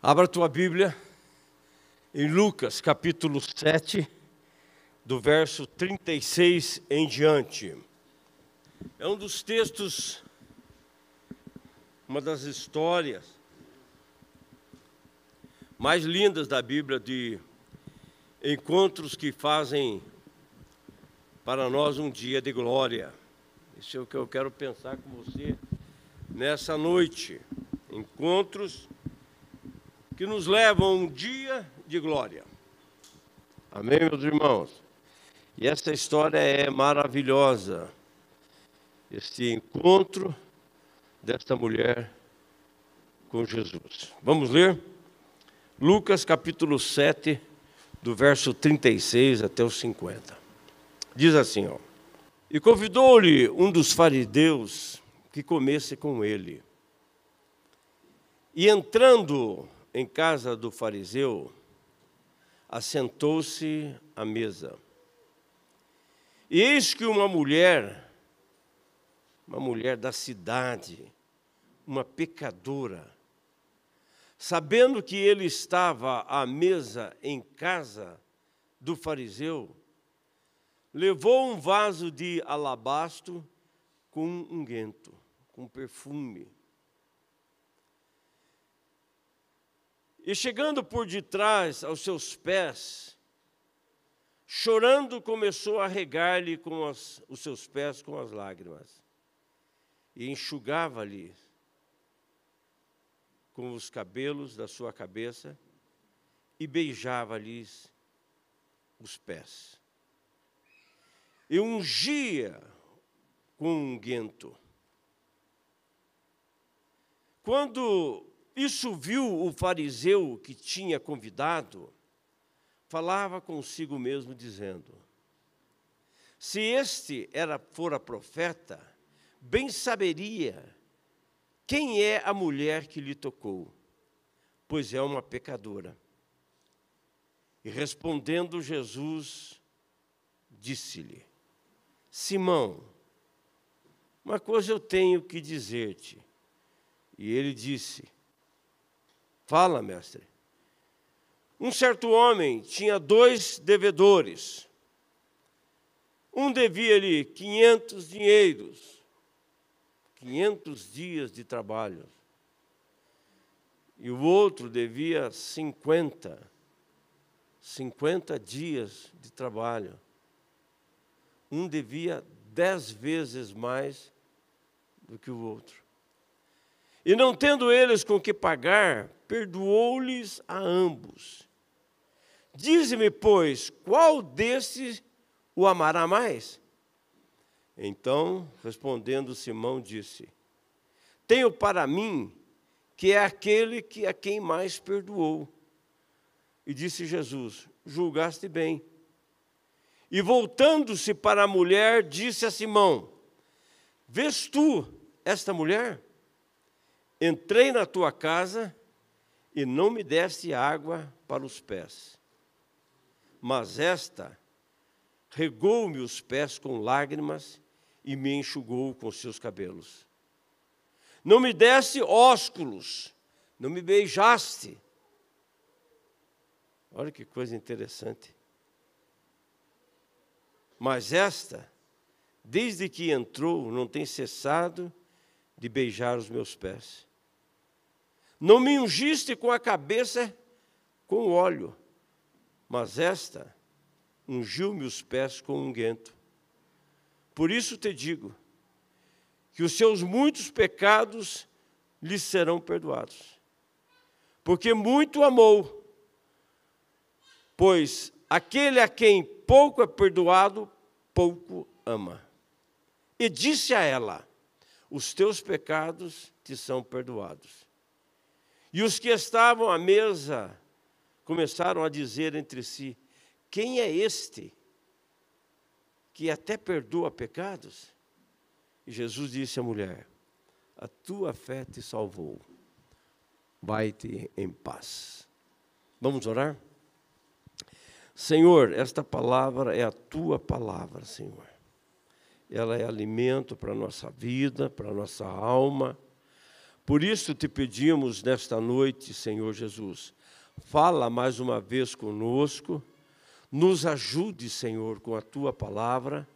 Abra a tua Bíblia em Lucas, capítulo 7, do verso 36 em diante. É um dos textos, uma das histórias mais lindas da Bíblia de encontros que fazem para nós um dia de glória. Isso é o que eu quero pensar com você nessa noite. Encontros que nos levam a um dia de glória. Amém, meus irmãos? E essa história é maravilhosa. Este encontro desta mulher com Jesus. Vamos ler? Lucas capítulo 7, do verso 36 até o 50. Diz assim, ó. E convidou-lhe um dos fariseus que comesse com ele. E entrando em casa do fariseu, assentou-se à mesa. E eis que uma mulher, uma mulher da cidade, uma pecadora, sabendo que ele estava à mesa em casa do fariseu, levou um vaso de alabastro com unguento, com perfume E chegando por detrás aos seus pés, chorando, começou a regar-lhe com as, os seus pés com as lágrimas, e enxugava-lhe com os cabelos da sua cabeça, e beijava-lhes os pés. E ungia com um guento. Quando isso viu o fariseu que tinha convidado, falava consigo mesmo, dizendo: Se este era fora profeta, bem saberia quem é a mulher que lhe tocou, pois é uma pecadora. E respondendo Jesus, disse-lhe: Simão, uma coisa eu tenho que dizer-te. E ele disse: Fala, mestre. Um certo homem tinha dois devedores. Um devia-lhe 500 dinheiros, 500 dias de trabalho. E o outro devia 50, 50 dias de trabalho. Um devia dez vezes mais do que o outro. E não tendo eles com que pagar, perdoou-lhes a ambos. Dize-me, pois, qual desses o amará mais? Então, respondendo Simão, disse: Tenho para mim que é aquele que a quem mais perdoou. E disse Jesus: Julgaste bem. E voltando-se para a mulher, disse a Simão: Vês tu esta mulher? Entrei na tua casa e não me deste água para os pés. Mas esta regou-me os pés com lágrimas e me enxugou com seus cabelos. Não me deste ósculos, não me beijaste. Olha que coisa interessante. Mas esta, desde que entrou, não tem cessado de beijar os meus pés. Não me ungiste com a cabeça com óleo, mas esta ungiu-me os pés com unguento. Por isso te digo que os seus muitos pecados lhe serão perdoados. Porque muito amou, pois aquele a quem pouco é perdoado, pouco ama. E disse a ela: Os teus pecados te são perdoados. E os que estavam à mesa começaram a dizer entre si: Quem é este que até perdoa pecados? E Jesus disse à mulher: A tua fé te salvou. Vai-te em paz. Vamos orar? Senhor, esta palavra é a tua palavra, Senhor. Ela é alimento para a nossa vida, para a nossa alma Por isso te pedimos nesta noite, Senhor Jesus, fala mais uma vez conosco, nos ajude, Senhor, com a tua palavra,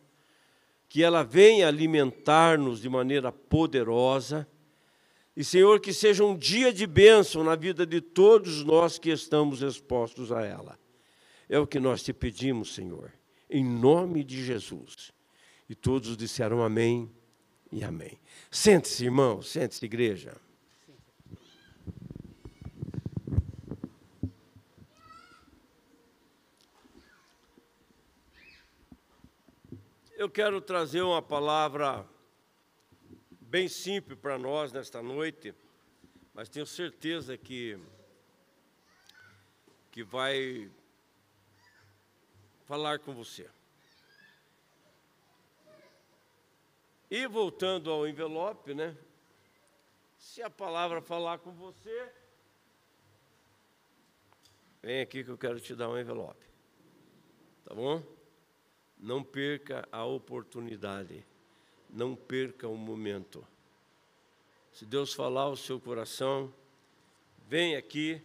que ela venha alimentar-nos de maneira poderosa, e, Senhor, que seja um dia de bênção na vida de todos nós que estamos expostos a ela. É o que nós te pedimos, Senhor, em nome de Jesus. E todos disseram amém e amém. Sente-se, irmão, sente-se, igreja. Eu quero trazer uma palavra bem simples para nós nesta noite, mas tenho certeza que, que vai falar com você. E voltando ao envelope, né? Se a palavra falar com você, vem aqui que eu quero te dar um envelope. Tá bom? Não perca a oportunidade. Não perca o momento. Se Deus falar ao seu coração, vem aqui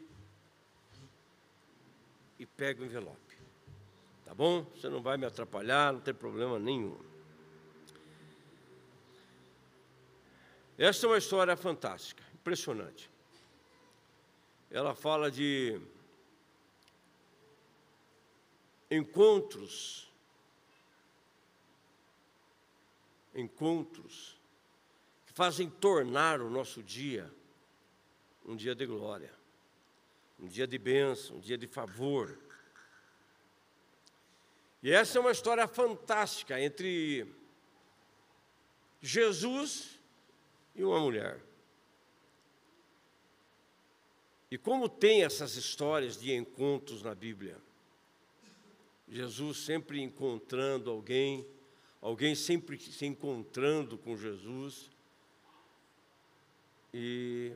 e pega o envelope. Tá bom? Você não vai me atrapalhar, não tem problema nenhum. Esta é uma história fantástica, impressionante. Ela fala de encontros, encontros que fazem tornar o nosso dia um dia de glória, um dia de bênção, um dia de favor. E essa é uma história fantástica entre Jesus e uma mulher. E como tem essas histórias de encontros na Bíblia? Jesus sempre encontrando alguém, alguém sempre se encontrando com Jesus, e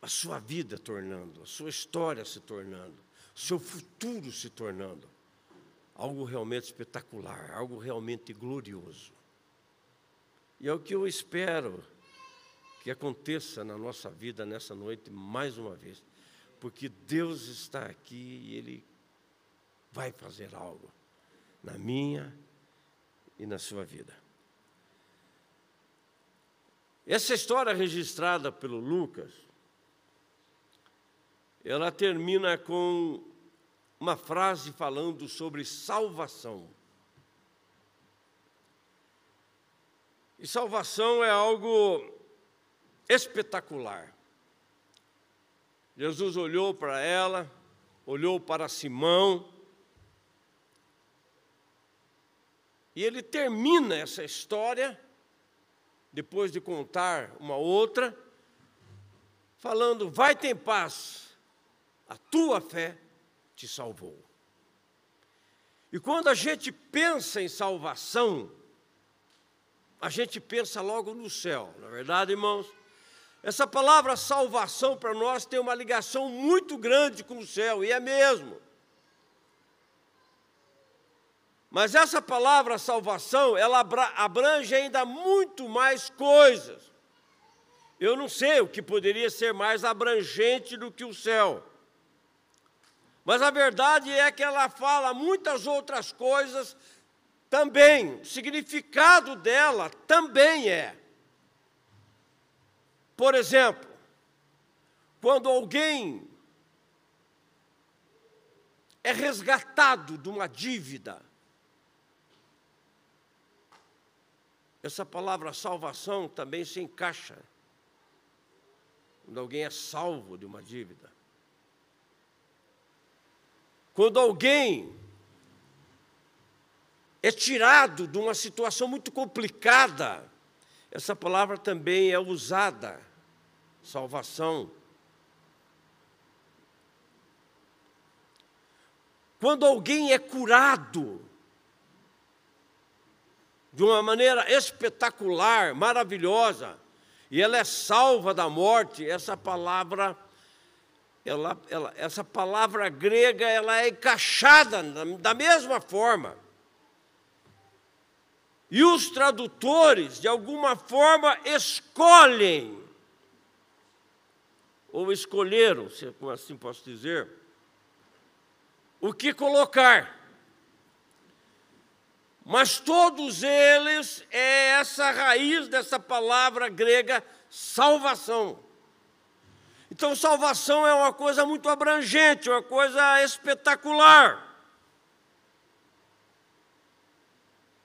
a sua vida tornando, a sua história se tornando, o seu futuro se tornando algo realmente espetacular, algo realmente glorioso. E é o que eu espero que aconteça na nossa vida nessa noite mais uma vez, porque Deus está aqui e Ele vai fazer algo na minha e na sua vida. Essa história registrada pelo Lucas, ela termina com uma frase falando sobre salvação. E salvação é algo espetacular. Jesus olhou para ela, olhou para Simão, e ele termina essa história, depois de contar uma outra, falando: Vai ter paz, a tua fé te salvou. E quando a gente pensa em salvação, a gente pensa logo no céu, não é verdade, irmãos? Essa palavra salvação para nós tem uma ligação muito grande com o céu, e é mesmo. Mas essa palavra salvação, ela abrange ainda muito mais coisas. Eu não sei o que poderia ser mais abrangente do que o céu. Mas a verdade é que ela fala muitas outras coisas também, o significado dela também é. Por exemplo, quando alguém é resgatado de uma dívida, essa palavra salvação também se encaixa. Quando alguém é salvo de uma dívida. Quando alguém é tirado de uma situação muito complicada. Essa palavra também é usada, salvação. Quando alguém é curado de uma maneira espetacular, maravilhosa, e ela é salva da morte, essa palavra ela, ela, essa palavra grega ela é encaixada da mesma forma. E os tradutores, de alguma forma, escolhem ou escolheram, se assim posso dizer, o que colocar. Mas todos eles é essa raiz dessa palavra grega salvação. Então, salvação é uma coisa muito abrangente, uma coisa espetacular.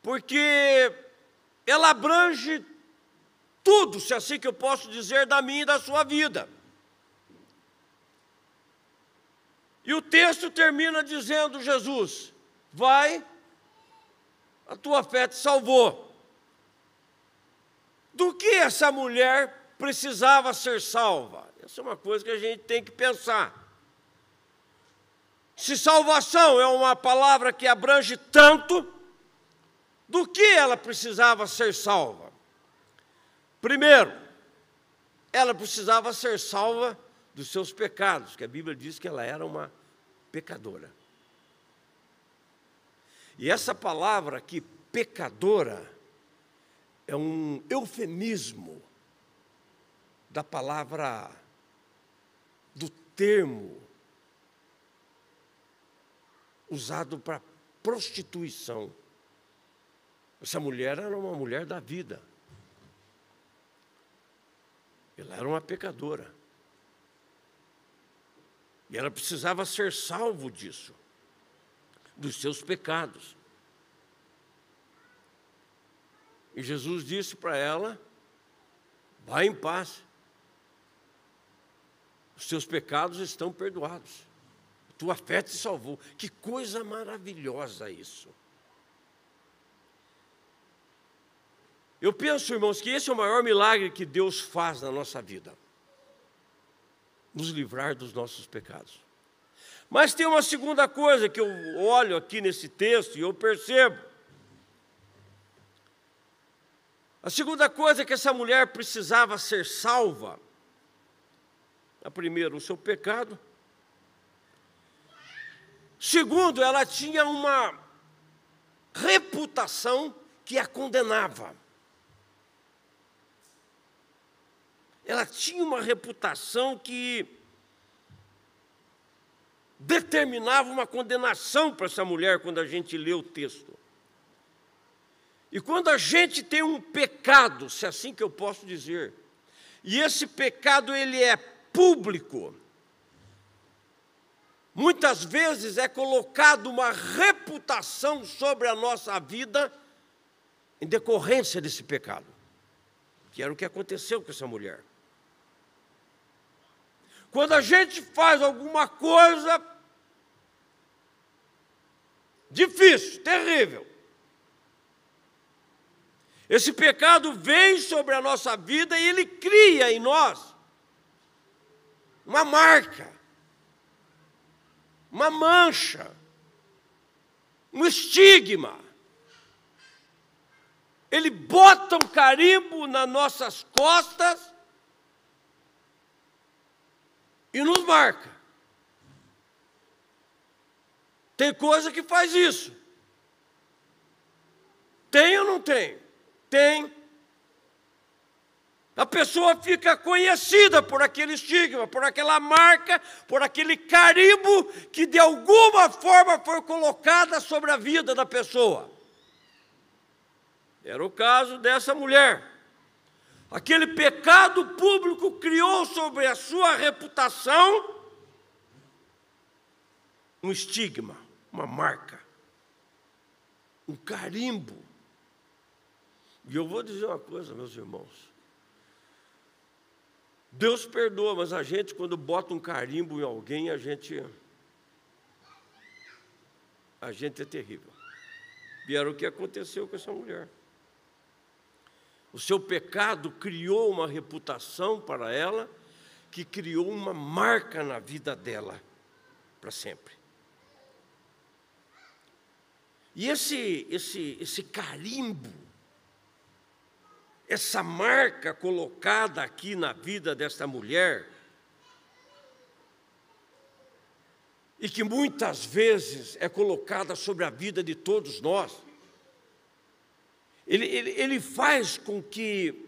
Porque ela abrange tudo, se assim que eu posso dizer, da minha e da sua vida. E o texto termina dizendo: Jesus, vai, a tua fé te salvou. Do que essa mulher precisava ser salva? Essa é uma coisa que a gente tem que pensar. Se salvação é uma palavra que abrange tanto, do que ela precisava ser salva? Primeiro, ela precisava ser salva dos seus pecados, que a Bíblia diz que ela era uma pecadora. E essa palavra aqui, pecadora, é um eufemismo da palavra, do termo usado para prostituição. Essa mulher era uma mulher da vida. Ela era uma pecadora. E ela precisava ser salvo disso, dos seus pecados. E Jesus disse para ela: vá em paz, os seus pecados estão perdoados, tua fé te salvou. Que coisa maravilhosa isso. Eu penso, irmãos, que esse é o maior milagre que Deus faz na nossa vida nos livrar dos nossos pecados. Mas tem uma segunda coisa que eu olho aqui nesse texto e eu percebo. A segunda coisa é que essa mulher precisava ser salva. A primeira, o seu pecado. Segundo, ela tinha uma reputação que a condenava. Ela tinha uma reputação que determinava uma condenação para essa mulher quando a gente lê o texto. E quando a gente tem um pecado, se é assim que eu posso dizer, e esse pecado ele é público, muitas vezes é colocado uma reputação sobre a nossa vida em decorrência desse pecado, que era o que aconteceu com essa mulher. Quando a gente faz alguma coisa difícil, terrível, esse pecado vem sobre a nossa vida e ele cria em nós uma marca, uma mancha, um estigma. Ele bota um carimbo nas nossas costas e nos marca. Tem coisa que faz isso. Tem ou não tem? Tem. A pessoa fica conhecida por aquele estigma, por aquela marca, por aquele carimbo que de alguma forma foi colocada sobre a vida da pessoa. Era o caso dessa mulher. Aquele pecado público criou sobre a sua reputação um estigma, uma marca, um carimbo. E eu vou dizer uma coisa, meus irmãos. Deus perdoa, mas a gente, quando bota um carimbo em alguém, a gente. A gente é terrível. E era o que aconteceu com essa mulher. O seu pecado criou uma reputação para ela, que criou uma marca na vida dela para sempre. E esse, esse, esse carimbo, essa marca colocada aqui na vida desta mulher, e que muitas vezes é colocada sobre a vida de todos nós, ele, ele, ele faz com que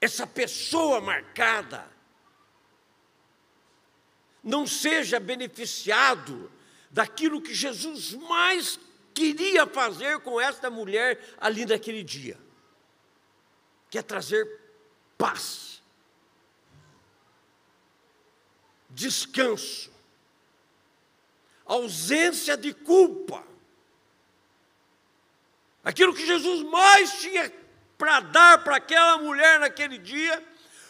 essa pessoa marcada não seja beneficiado daquilo que Jesus mais queria fazer com esta mulher ali naquele dia, que é trazer paz, descanso, ausência de culpa. Aquilo que Jesus mais tinha para dar para aquela mulher naquele dia,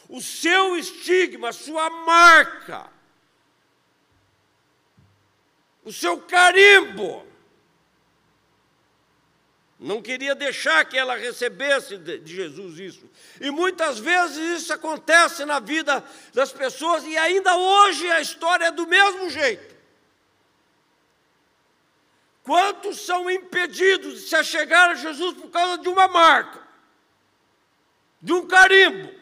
o seu estigma, a sua marca, o seu carimbo. Não queria deixar que ela recebesse de Jesus isso. E muitas vezes isso acontece na vida das pessoas, e ainda hoje a história é do mesmo jeito. Quantos são impedidos de se achegar a Jesus por causa de uma marca, de um carimbo,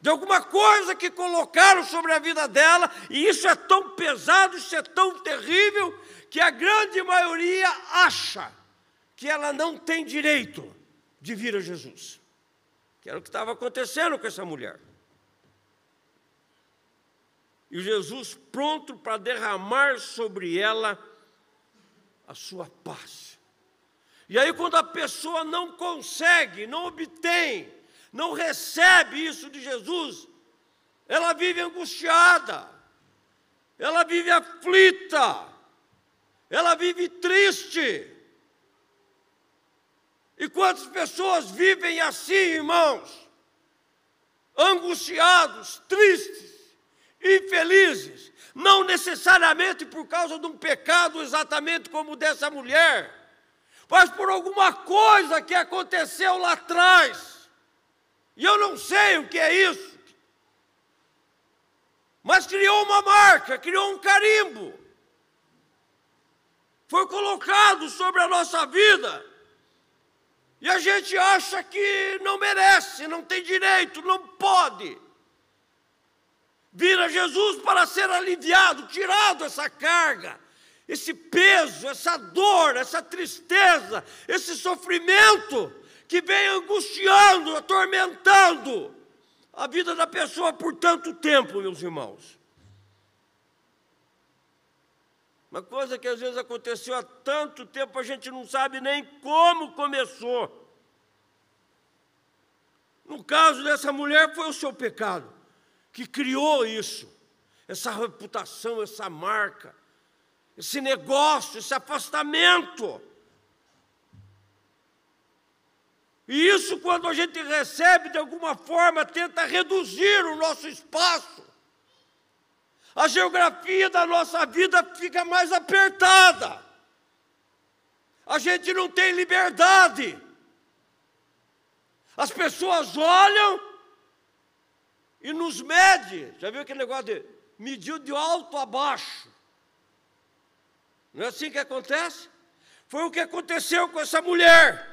de alguma coisa que colocaram sobre a vida dela, e isso é tão pesado, isso é tão terrível, que a grande maioria acha que ela não tem direito de vir a Jesus. Que era o que estava acontecendo com essa mulher. E Jesus pronto para derramar sobre ela a sua paz. E aí, quando a pessoa não consegue, não obtém, não recebe isso de Jesus, ela vive angustiada, ela vive aflita, ela vive triste. E quantas pessoas vivem assim, irmãos? Angustiados, tristes, infelizes, não necessariamente por causa de um pecado exatamente como o dessa mulher, mas por alguma coisa que aconteceu lá atrás. E eu não sei o que é isso. Mas criou uma marca, criou um carimbo. Foi colocado sobre a nossa vida. E a gente acha que não merece, não tem direito, não pode vir a Jesus para ser aliviado, tirado essa carga, esse peso, essa dor, essa tristeza, esse sofrimento que vem angustiando, atormentando a vida da pessoa por tanto tempo, meus irmãos. Uma coisa que às vezes aconteceu há tanto tempo, a gente não sabe nem como começou. No caso dessa mulher, foi o seu pecado que criou isso, essa reputação, essa marca, esse negócio, esse afastamento. E isso, quando a gente recebe, de alguma forma, tenta reduzir o nosso espaço. A geografia da nossa vida fica mais apertada. A gente não tem liberdade. As pessoas olham e nos mede. Já viu aquele negócio de mediu de alto a baixo? Não é assim que acontece? Foi o que aconteceu com essa mulher.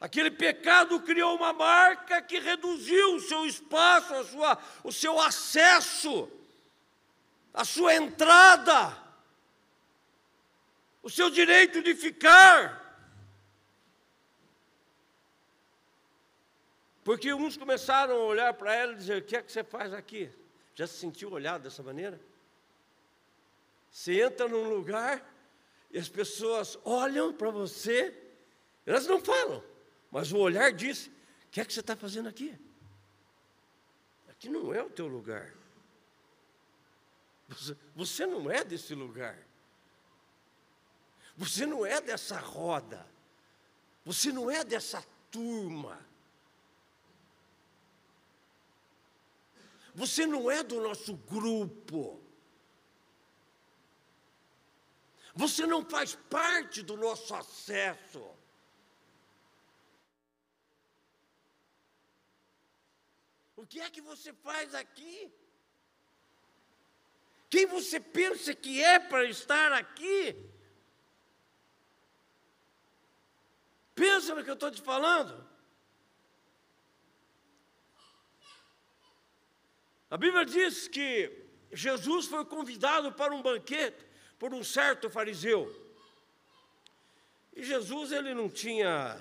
Aquele pecado criou uma marca que reduziu o seu espaço, a sua, o seu acesso, a sua entrada, o seu direito de ficar. Porque uns começaram a olhar para ela e dizer: O que é que você faz aqui? Já se sentiu olhado dessa maneira? Você entra num lugar e as pessoas olham para você, elas não falam, mas o olhar diz: O que é que você está fazendo aqui? Aqui não é o teu lugar. Você, não é desse lugar. Você não é dessa roda. Você não é dessa turma. Você não é do nosso grupo. Você não faz parte do nosso acesso. O que é que você faz aqui? Quem você pensa que é para estar aqui? Pensa no que eu estou te falando. A Bíblia diz que Jesus foi convidado para um banquete por um certo fariseu. E Jesus ele não tinha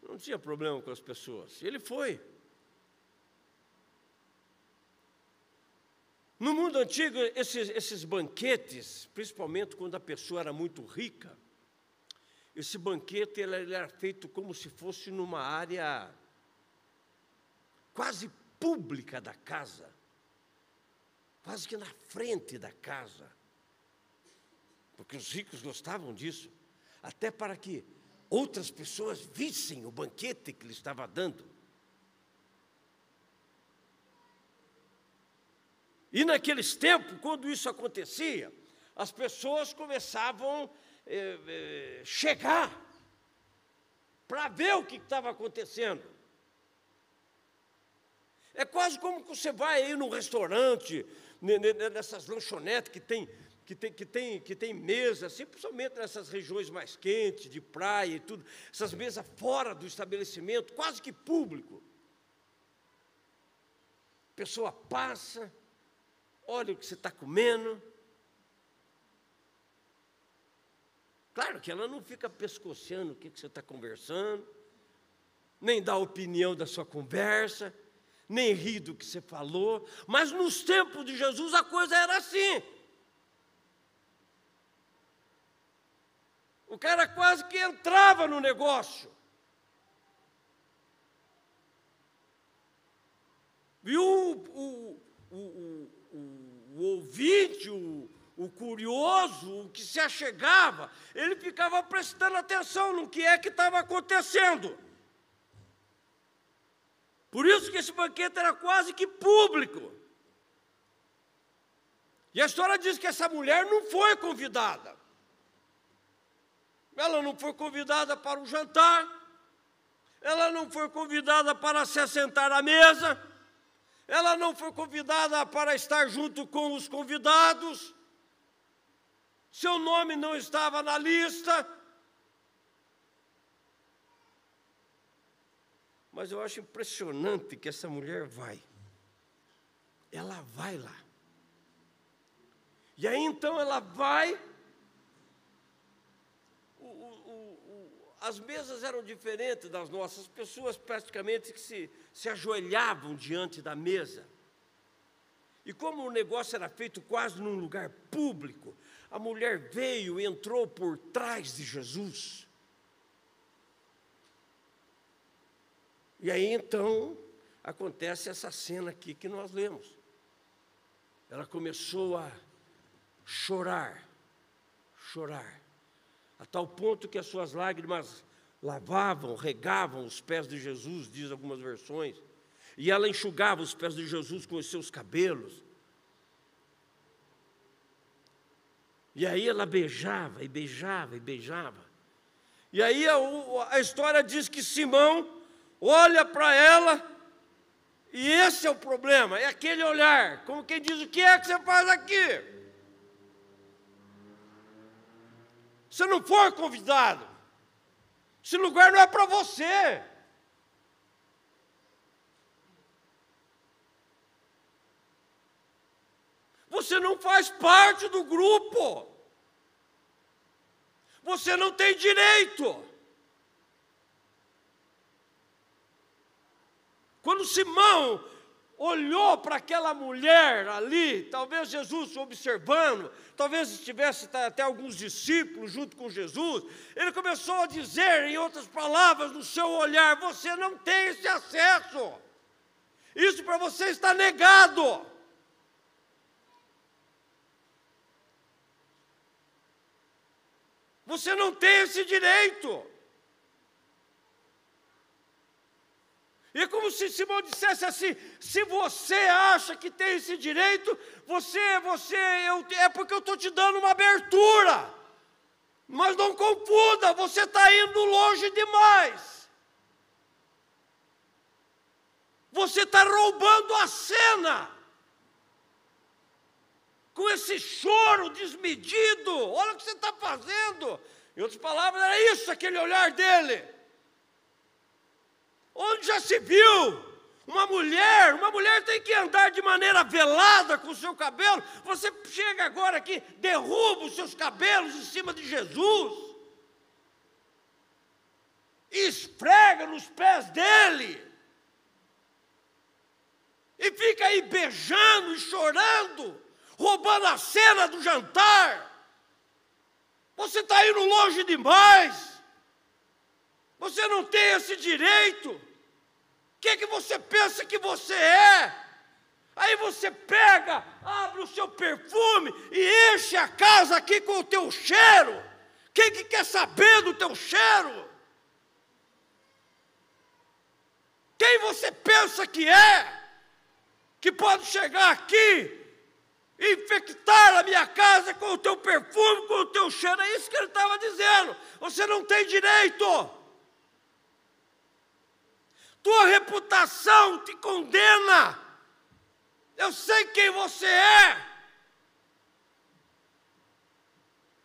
não tinha problema com as pessoas. Ele foi. No mundo antigo, esses, esses banquetes, principalmente quando a pessoa era muito rica, esse banquete ele, ele era feito como se fosse numa área quase pública da casa, quase que na frente da casa, porque os ricos gostavam disso, até para que outras pessoas vissem o banquete que ele estava dando. E naqueles tempos, quando isso acontecia, as pessoas começavam a eh, eh, chegar para ver o que estava acontecendo. É quase como que você vai aí num restaurante, nessas lanchonetes que tem, que tem, que tem, que tem mesa, assim, principalmente nessas regiões mais quentes, de praia e tudo, essas mesas fora do estabelecimento, quase que público. A pessoa passa, olha o que você está comendo. Claro que ela não fica pescoceando o que, que você está conversando, nem dá opinião da sua conversa, nem ri do que você falou, mas nos tempos de Jesus a coisa era assim. O cara quase que entrava no negócio. Viu o, o, o, o ouvinte, o, o curioso, o que se achegava, ele ficava prestando atenção no que é que estava acontecendo. Por isso que esse banquete era quase que público. E a história diz que essa mulher não foi convidada. Ela não foi convidada para o jantar, ela não foi convidada para se assentar à mesa, ela não foi convidada para estar junto com os convidados, seu nome não estava na lista. Mas eu acho impressionante que essa mulher vai. Ela vai lá. E aí então ela vai. As mesas eram diferentes das nossas, pessoas praticamente que se se ajoelhavam diante da mesa. E como o negócio era feito quase num lugar público, a mulher veio e entrou por trás de Jesus. E aí então acontece essa cena aqui que nós lemos. Ela começou a chorar, chorar, a tal ponto que as suas lágrimas lavavam, regavam os pés de Jesus, diz algumas versões, e ela enxugava os pés de Jesus com os seus cabelos. E aí ela beijava e beijava e beijava. E aí a, a história diz que Simão olha para ela, e esse é o problema, é aquele olhar, como quem diz: O que é que você faz aqui? Você não foi convidado. Esse lugar não é para você. Você não faz parte do grupo. Você não tem direito. Quando Simão olhou para aquela mulher ali, talvez Jesus observando, talvez estivesse até alguns discípulos junto com Jesus, ele começou a dizer, em outras palavras, no seu olhar: você não tem esse acesso, isso para você está negado. Você não tem esse direito. É como se Simão dissesse assim: se você acha que tem esse direito, você, você, eu, é porque eu estou te dando uma abertura. Mas não confunda, você está indo longe demais. Você está roubando a cena. Com esse choro desmedido, olha o que você está fazendo. Em outras palavras, era isso, aquele olhar dele. Onde já se viu uma mulher, uma mulher tem que andar de maneira velada com o seu cabelo. Você chega agora aqui, derruba os seus cabelos em cima de Jesus, e esfrega nos pés dele, e fica aí beijando e chorando, roubando a cena do jantar. Você está indo longe demais. Você não tem esse direito. O que, que você pensa que você é? Aí você pega, abre o seu perfume e enche a casa aqui com o teu cheiro. Quem que quer saber do teu cheiro? Quem você pensa que é? Que pode chegar aqui e infectar a minha casa com o teu perfume, com o teu cheiro. É isso que ele estava dizendo. Você não tem direito. Tua reputação te condena. Eu sei quem você é.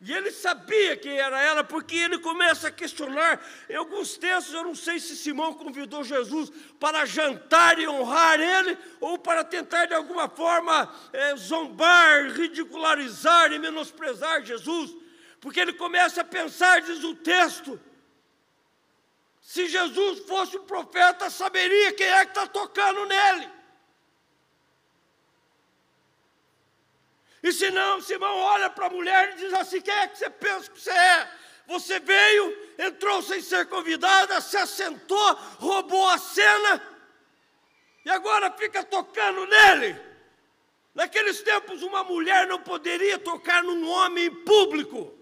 E ele sabia quem era ela, porque ele começa a questionar. Em alguns textos, eu não sei se Simão convidou Jesus para jantar e honrar ele, ou para tentar de alguma forma é, zombar, ridicularizar e menosprezar Jesus. Porque ele começa a pensar, diz o texto, se Jesus fosse um profeta, saberia quem é que está tocando nele. E se não, Simão olha para a mulher e diz assim: quem é que você pensa que você é? Você veio, entrou sem ser convidada, se assentou, roubou a cena, e agora fica tocando nele. Naqueles tempos, uma mulher não poderia tocar num homem em público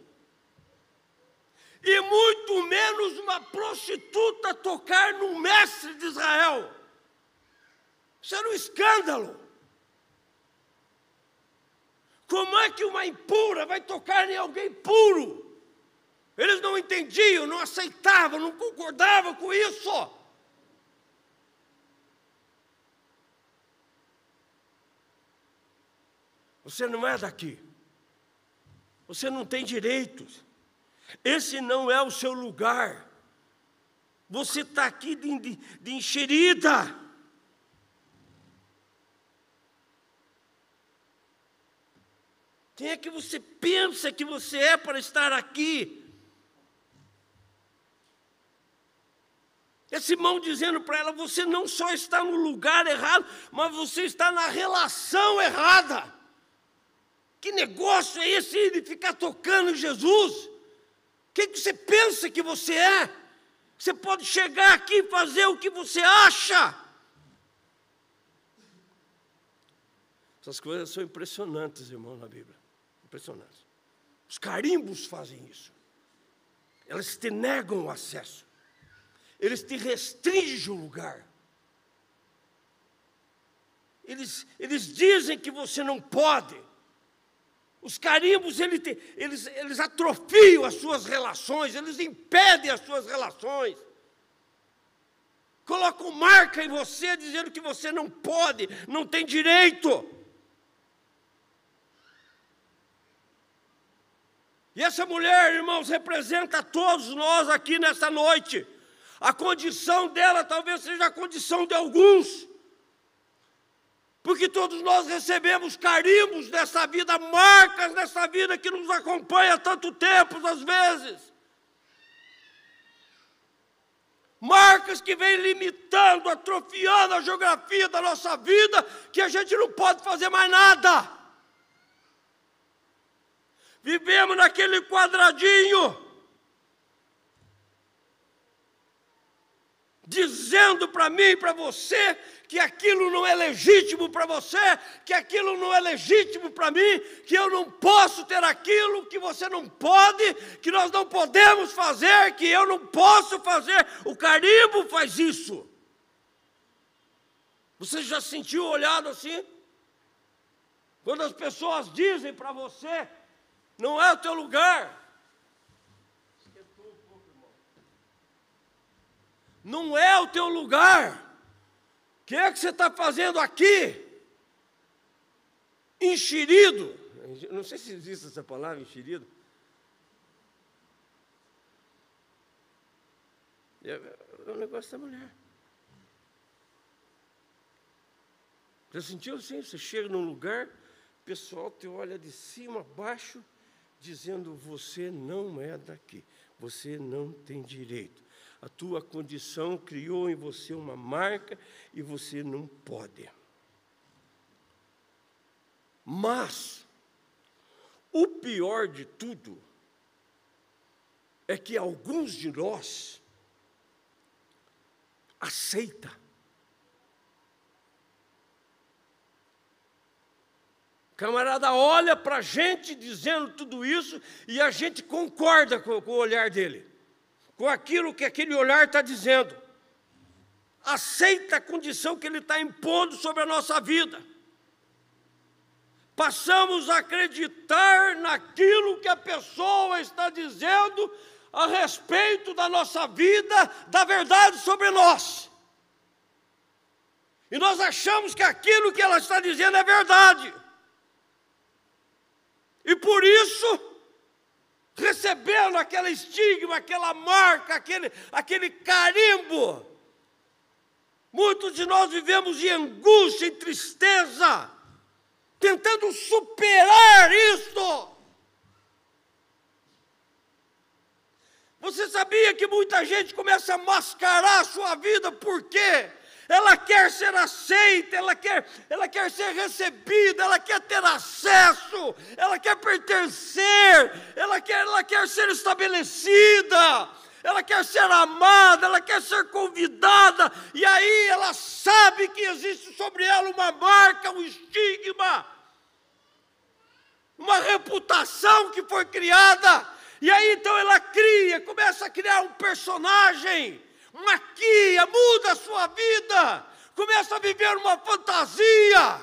e muito menos uma prostituta tocar no mestre de Israel. Isso era um escândalo. Como é que uma impura vai tocar em alguém puro? Eles não entendiam, não aceitavam, não concordavam com isso. Você não é daqui. Você não tem direitos. Esse não é o seu lugar. Você está aqui de, de, de enxerida. Quem é que você pensa que você é para estar aqui? É Simão dizendo para ela: você não só está no lugar errado, mas você está na relação errada. Que negócio é esse de ficar tocando Jesus? Quem que você pensa que você é? Você pode chegar aqui e fazer o que você acha. Essas coisas são impressionantes, irmão, na Bíblia. Impressionantes. Os carimbos fazem isso. Elas te negam o acesso. Eles te restringem o lugar. Eles, eles dizem que você não pode. Os carimbos, ele te, eles, eles atrofiam as suas relações, eles impedem as suas relações. Colocam marca em você, dizendo que você não pode, não tem direito. E essa mulher, irmãos, representa todos nós aqui nessa noite. A condição dela talvez seja a condição de alguns porque todos nós recebemos carimbos dessa vida, marcas dessa vida que nos acompanha há tanto tempo, às vezes. Marcas que vêm limitando, atrofiando a geografia da nossa vida, que a gente não pode fazer mais nada. Vivemos naquele quadradinho, dizendo para mim e para você que aquilo não é legítimo para você, que aquilo não é legítimo para mim, que eu não posso ter aquilo que você não pode, que nós não podemos fazer, que eu não posso fazer. O carimbo faz isso. Você já sentiu olhado assim? Quando as pessoas dizem para você, não é o teu lugar. Não é o teu lugar. O que é que você está fazendo aqui? Enxerido. Não sei se existe essa palavra, enxerido. É, é o negócio da mulher. Já sentiu assim? Você chega num lugar, o pessoal te olha de cima a baixo, dizendo: você não é daqui, você não tem direito a tua condição criou em você uma marca e você não pode. Mas, o pior de tudo é que alguns de nós aceita. Camarada olha para a gente dizendo tudo isso e a gente concorda com, com o olhar dele, com aquilo que aquele olhar está dizendo. Aceita a condição que ele está impondo sobre a nossa vida passamos a acreditar naquilo que a pessoa está dizendo a respeito da nossa vida, da verdade sobre nós. E nós achamos que aquilo que ela está dizendo é verdade. E por isso, recebendo aquele estigma, aquela marca, aquele, aquele carimbo, muitos de nós vivemos em angústia, em tristeza, tentando superar isto. Você sabia que muita gente começa a mascarar a sua vida? Porque ela quer ser aceita, ela quer, ela quer ser recebida, ela quer ter acesso, ela quer pertencer, ela quer, ela quer ser estabelecida, ela quer ser amada, ela quer ser convidada, e aí ela sabe que existe sobre ela uma marca, um estigma, uma reputação que foi criada, e aí então ela cria, começa a criar um personagem, maquia, muda a sua vida, começa a viver uma fantasia,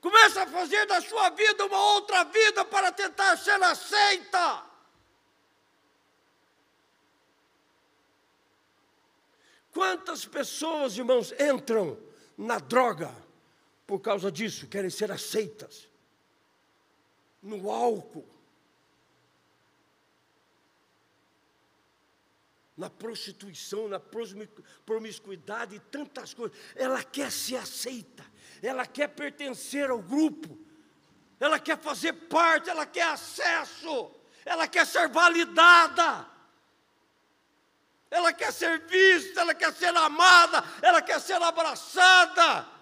começa a fazer da sua vida uma outra vida para tentar ser aceita. Quantas pessoas, irmãos, entram na droga por causa disso, querem ser aceitas? no álcool, na prostituição, na promiscuidade e tantas coisas. Ela quer ser aceita, ela quer pertencer ao grupo, ela quer fazer parte, ela quer acesso, ela quer ser validada. Ela quer ser vista, ela quer ser amada, ela quer ser abraçada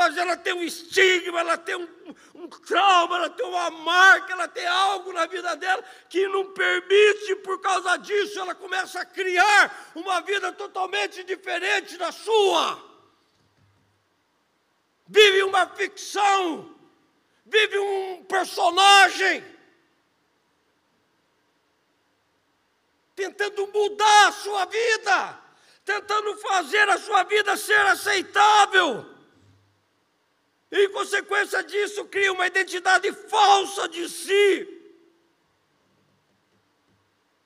mas ela tem um estigma, ela tem um, um, trauma, ela tem uma marca, ela tem algo na vida dela que não permite, por causa disso, ela começa a criar uma vida totalmente diferente da sua. Vive uma ficção, vive um personagem, tentando mudar a sua vida, tentando fazer a sua vida ser aceitável. E, em consequência disso, cria uma identidade falsa de si.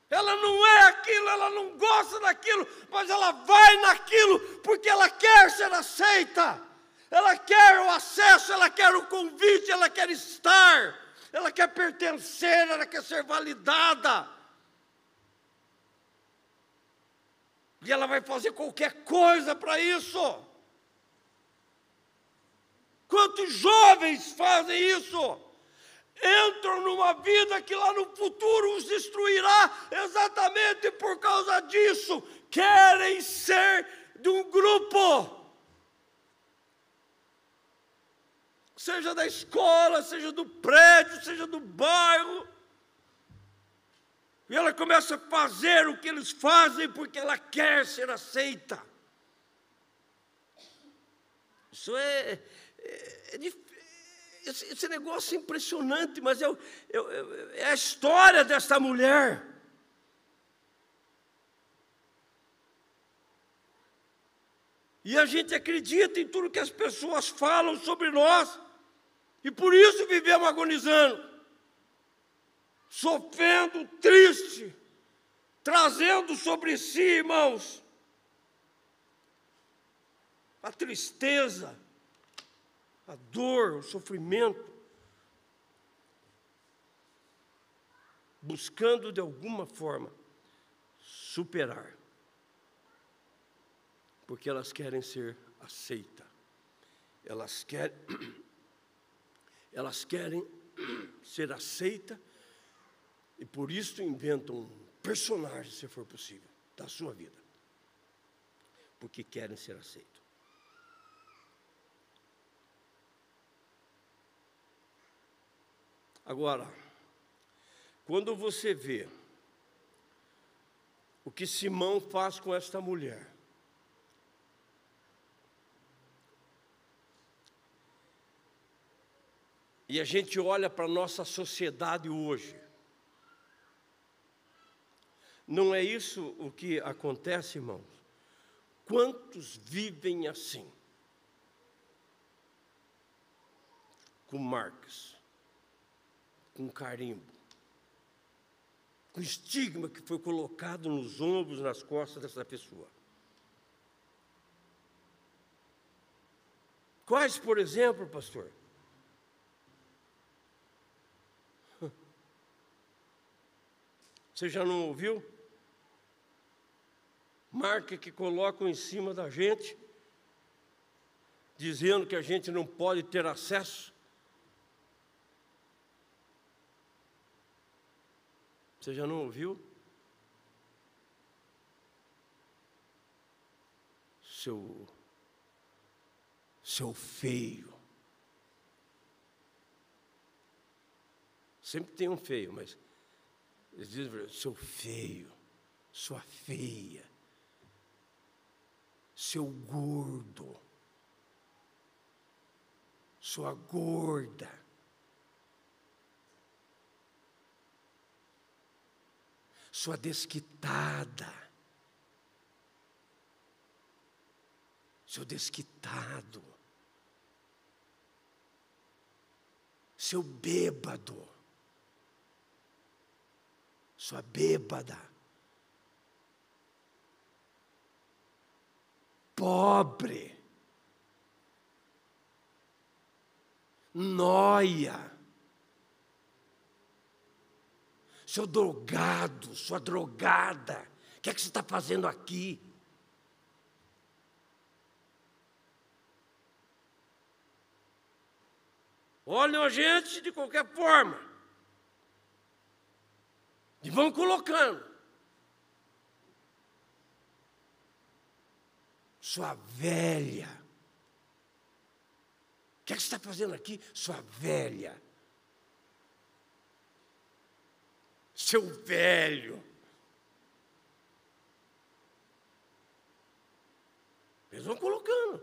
Ela não é aquilo, ela não gosta daquilo, mas ela vai naquilo porque ela quer ser aceita, ela quer o acesso, ela quer o convite, ela quer estar, ela quer pertencer, ela quer ser validada. E ela vai fazer qualquer coisa para isso. Quantos jovens fazem isso? Entram numa vida que lá no futuro os destruirá exatamente por causa disso. Querem ser de um grupo. Seja da escola, seja do prédio, seja do bairro. E ela começa a fazer o que eles fazem porque ela quer ser aceita. Isso é, é, é esse, esse, negócio é impressionante, mas é, é, é a história desta mulher. E a gente acredita em tudo que as pessoas falam sobre nós, e por isso vivemos agonizando, sofrendo, triste, trazendo sobre si, irmãos, a tristeza, a dor, o sofrimento, buscando de alguma forma superar, porque elas querem ser aceitas, elas querem, elas querem ser aceitas e por isso inventam um personagem, se for possível, da sua vida, porque querem ser aceitos. Agora, quando você vê o que Simão faz com esta mulher, e a gente olha para a nossa sociedade hoje, não é isso o que acontece, irmãos? Quantos vivem assim? Com marcas, com carimbo, com estigma que foi colocado nos ombros, nas costas dessa pessoa. Quais, por exemplo, pastor? Você já não ouviu? Marca que colocam em cima da gente, dizendo que a gente não pode ter acesso. Você já não ouviu? Seu, seu feio. Sempre tem um feio, mas eles dizem, seu feio, sua feia, seu gordo, sua gorda. Sua desquitada, seu desquitado, seu bêbado. Sua bêbada, pobre, noia, seu drogado, sua drogada, o que é que você está fazendo aqui? Olham a gente de qualquer forma. E vão colocando. Sua velha. O que, é que você está fazendo aqui? Sua velha. Seu velho. Eles vão colocando.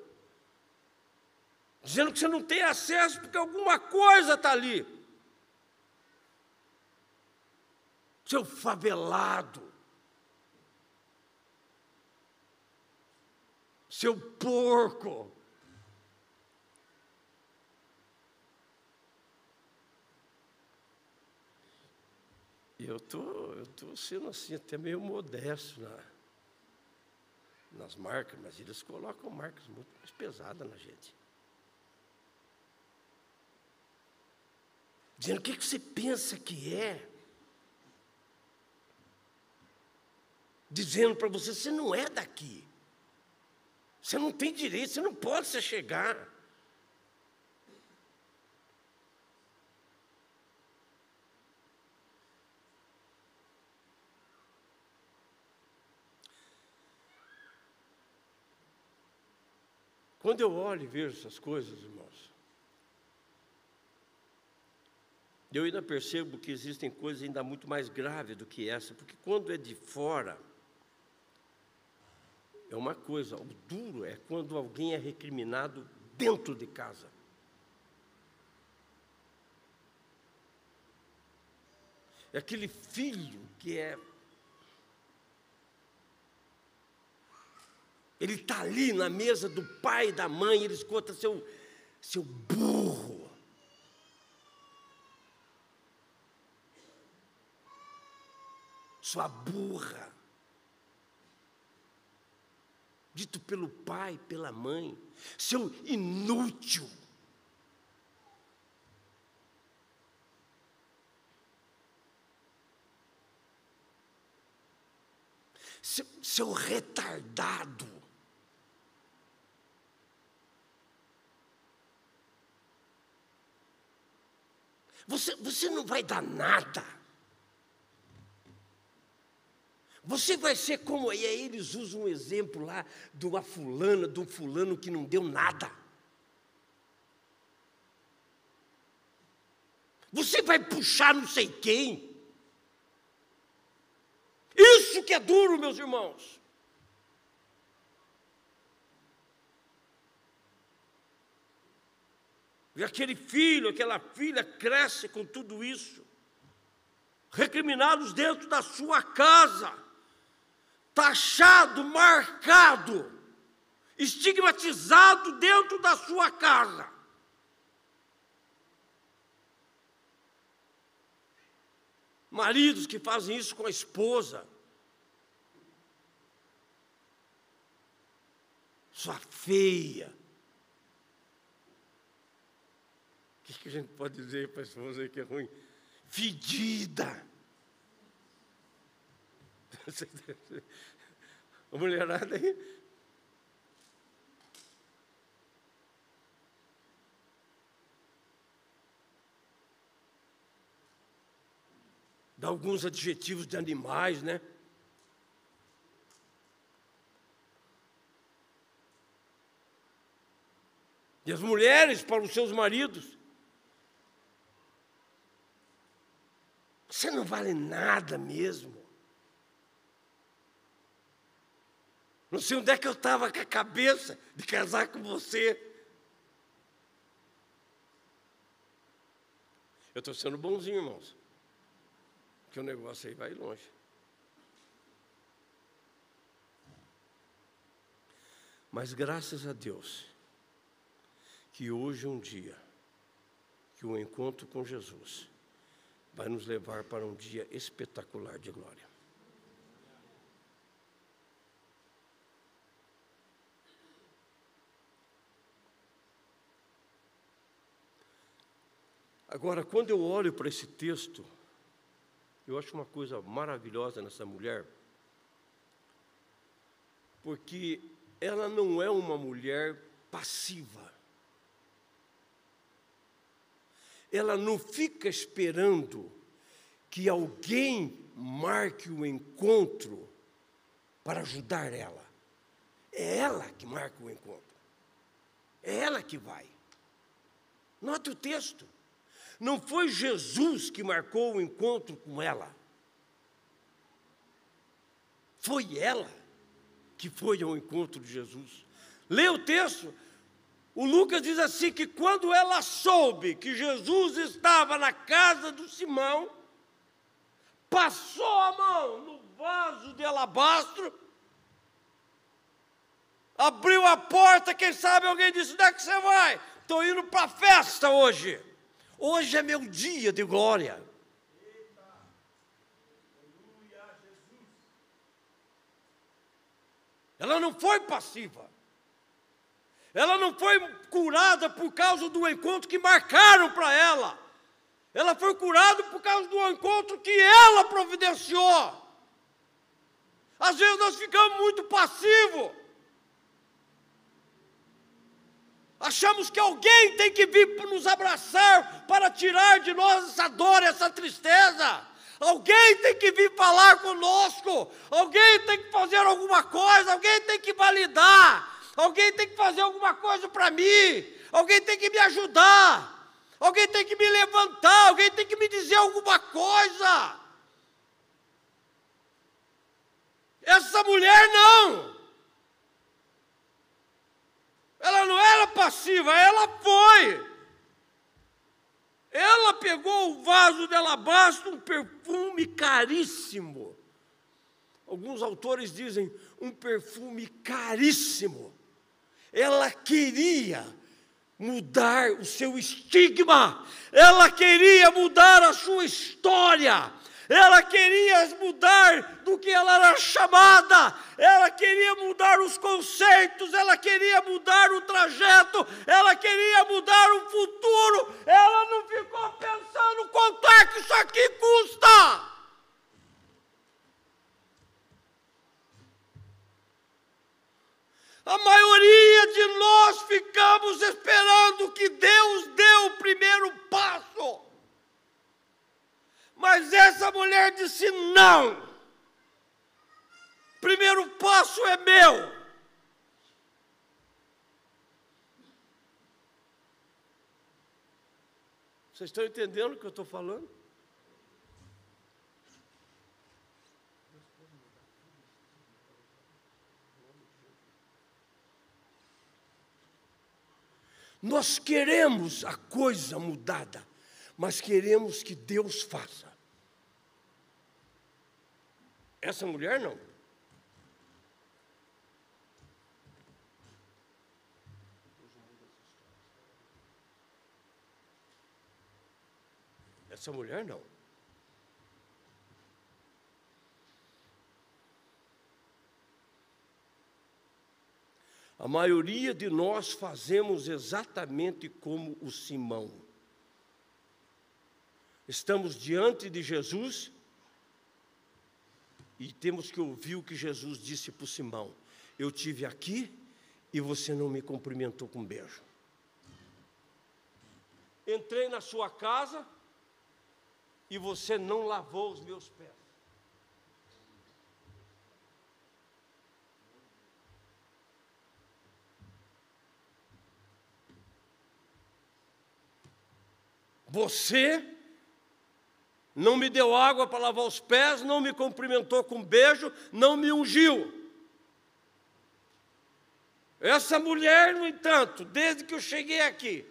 Dizendo que você não tem acesso porque alguma coisa está ali. seu favelado, seu porco. Eu tô, eu tô sendo assim até meio modesto na, nas marcas, mas eles colocam marcas muito mais pesadas na gente. Dizendo o que, que você pensa que é. dizendo para você: você não é daqui. Você não tem direito, você não pode se chegar. Quando eu olho e vejo essas coisas, irmãos, eu ainda percebo que existem coisas ainda muito mais graves do que essa, porque quando é de fora, é uma coisa, o duro é quando alguém é recriminado dentro de casa. É aquele filho que é. Ele está ali na mesa do pai e da mãe, ele escuta seu, seu burro. Sua burra dito pelo pai, pela mãe, seu inútil. Seu, seu retardado. Você, você não vai dar nada. Você vai ser como. E aí eles usam um exemplo lá de uma fulana, de um fulano que não deu nada. Você vai puxar não sei quem. Isso que é duro, meus irmãos. E aquele filho, aquela filha cresce com tudo isso, recriminados dentro da sua casa, taxado, marcado, estigmatizado dentro da sua casa. Maridos que fazem isso com a esposa. Sua feia. O que, a gente pode dizer para a esposa que é ruim? Fedida. A mulherada aí. Dá alguns adjetivos de animais, né? E as mulheres para os seus maridos. Você não vale nada mesmo. Não sei onde é que eu estava com a cabeça de casar com você. Eu estou sendo bonzinho, irmãos. Que o negócio aí vai longe. Mas graças a Deus, que hoje é um dia que o encontro com Jesus vai nos levar para um dia espetacular de glória. Agora, quando eu olho para esse texto, eu acho uma coisa maravilhosa nessa mulher, porque ela não é uma mulher passiva. Ela não fica esperando que alguém marque o encontro para ajudar ela. É ela que marca o encontro. É ela que vai. Note o texto. Não foi Jesus que marcou o encontro com ela. Foi ela que foi ao encontro de Jesus. Lê o texto. O Lucas diz assim: que quando ela soube que Jesus estava na casa do Simão, passou a mão no vaso de alabastro, abriu a porta. Quem sabe alguém disse: onde é que você vai? Estou indo para a festa hoje. Hoje é meu dia de glória. Ela não foi passiva. Ela não foi curada por causa do encontro que marcaram para ela. Ela foi curada por causa do encontro que ela providenciou. Às vezes nós ficamos muito passivos. Achamos que alguém tem que vir nos abraçar para tirar de nós essa dor, essa tristeza. Alguém tem que vir falar conosco. Alguém tem que fazer alguma coisa. Alguém tem que validar. Alguém tem que fazer alguma coisa para mim. Alguém tem que me ajudar. Alguém tem que me levantar. Alguém tem que me dizer alguma coisa. Essa mulher não. Ela não era passiva, ela foi. Ela pegou o vaso de alabastro, um perfume caríssimo. Alguns autores dizem um perfume caríssimo. Ela queria mudar o seu estigma, ela queria mudar a sua história, ela queria mudar do que ela era chamada, ela queria mudar os conceitos, ela queria mudar o trajeto, ela queria mudar o futuro, ela não ficou pensando quanto é que isso aqui custa. A maioria de nós ficamos esperando que Deus dê o primeiro passo. Mas essa mulher disse: não. Primeiro passo é meu. Vocês estão entendendo o que eu estou falando? Nós queremos a coisa mudada, mas queremos que Deus faça. Essa mulher não. Essa mulher não. A maioria de nós fazemos exatamente como o Simão. Estamos diante de Jesus e temos que ouvir o que Jesus disse para o Simão: Eu tive aqui e você não me cumprimentou com um beijo. Entrei na sua casa e você não lavou os meus pés. Você não me deu água para lavar os pés, não me cumprimentou com um beijo, não me ungiu. Essa mulher, no entanto, desde que eu cheguei aqui,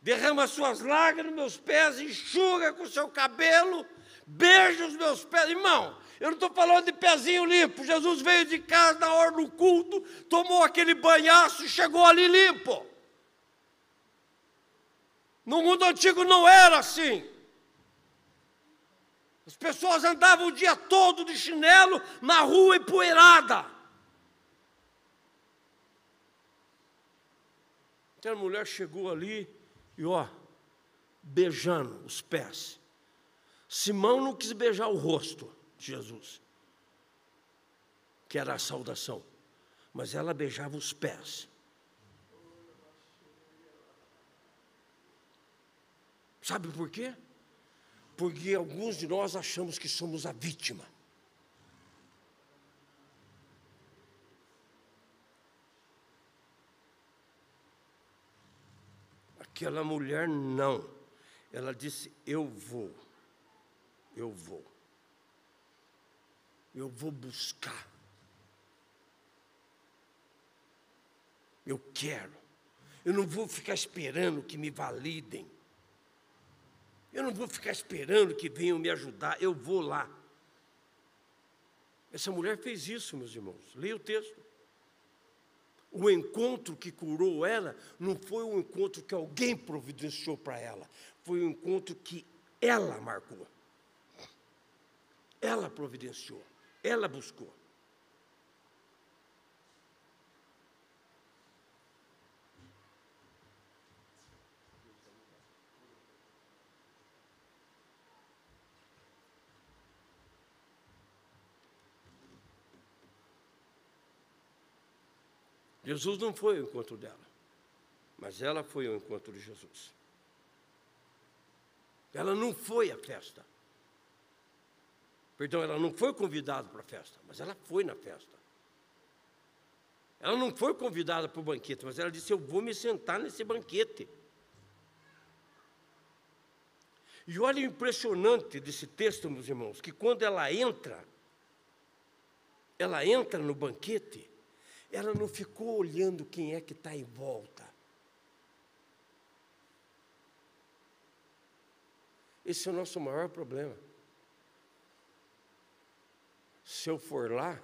derrama suas lágrimas nos meus pés, enxuga com seu cabelo, beija os meus pés. Irmão, eu não estou falando de pezinho limpo. Jesus veio de casa na hora do culto, tomou aquele banhaço e chegou ali limpo. No mundo antigo não era assim. As pessoas andavam o dia todo de chinelo na rua empoeirada. Então a mulher chegou ali e ó, beijando os pés. Simão não quis beijar o rosto de Jesus, que era a saudação, mas ela beijava os pés. Sabe por quê? Porque alguns de nós achamos que somos a vítima. Aquela mulher não. Ela disse: Eu vou. Eu vou. Eu vou buscar. Eu quero. Eu não vou ficar esperando que me validem. Eu não vou ficar esperando que venham me ajudar, eu vou lá. Essa mulher fez isso, meus irmãos. Leia o texto. O encontro que curou ela não foi um encontro que alguém providenciou para ela, foi um encontro que ela marcou. Ela providenciou, ela buscou. Jesus não foi ao encontro dela, mas ela foi ao encontro de Jesus. Ela não foi à festa. Perdão, ela não foi convidada para a festa, mas ela foi na festa. Ela não foi convidada para o banquete, mas ela disse: Eu vou me sentar nesse banquete. E olha o impressionante desse texto, meus irmãos, que quando ela entra, ela entra no banquete, ela não ficou olhando quem é que está em volta. Esse é o nosso maior problema. Se eu for lá,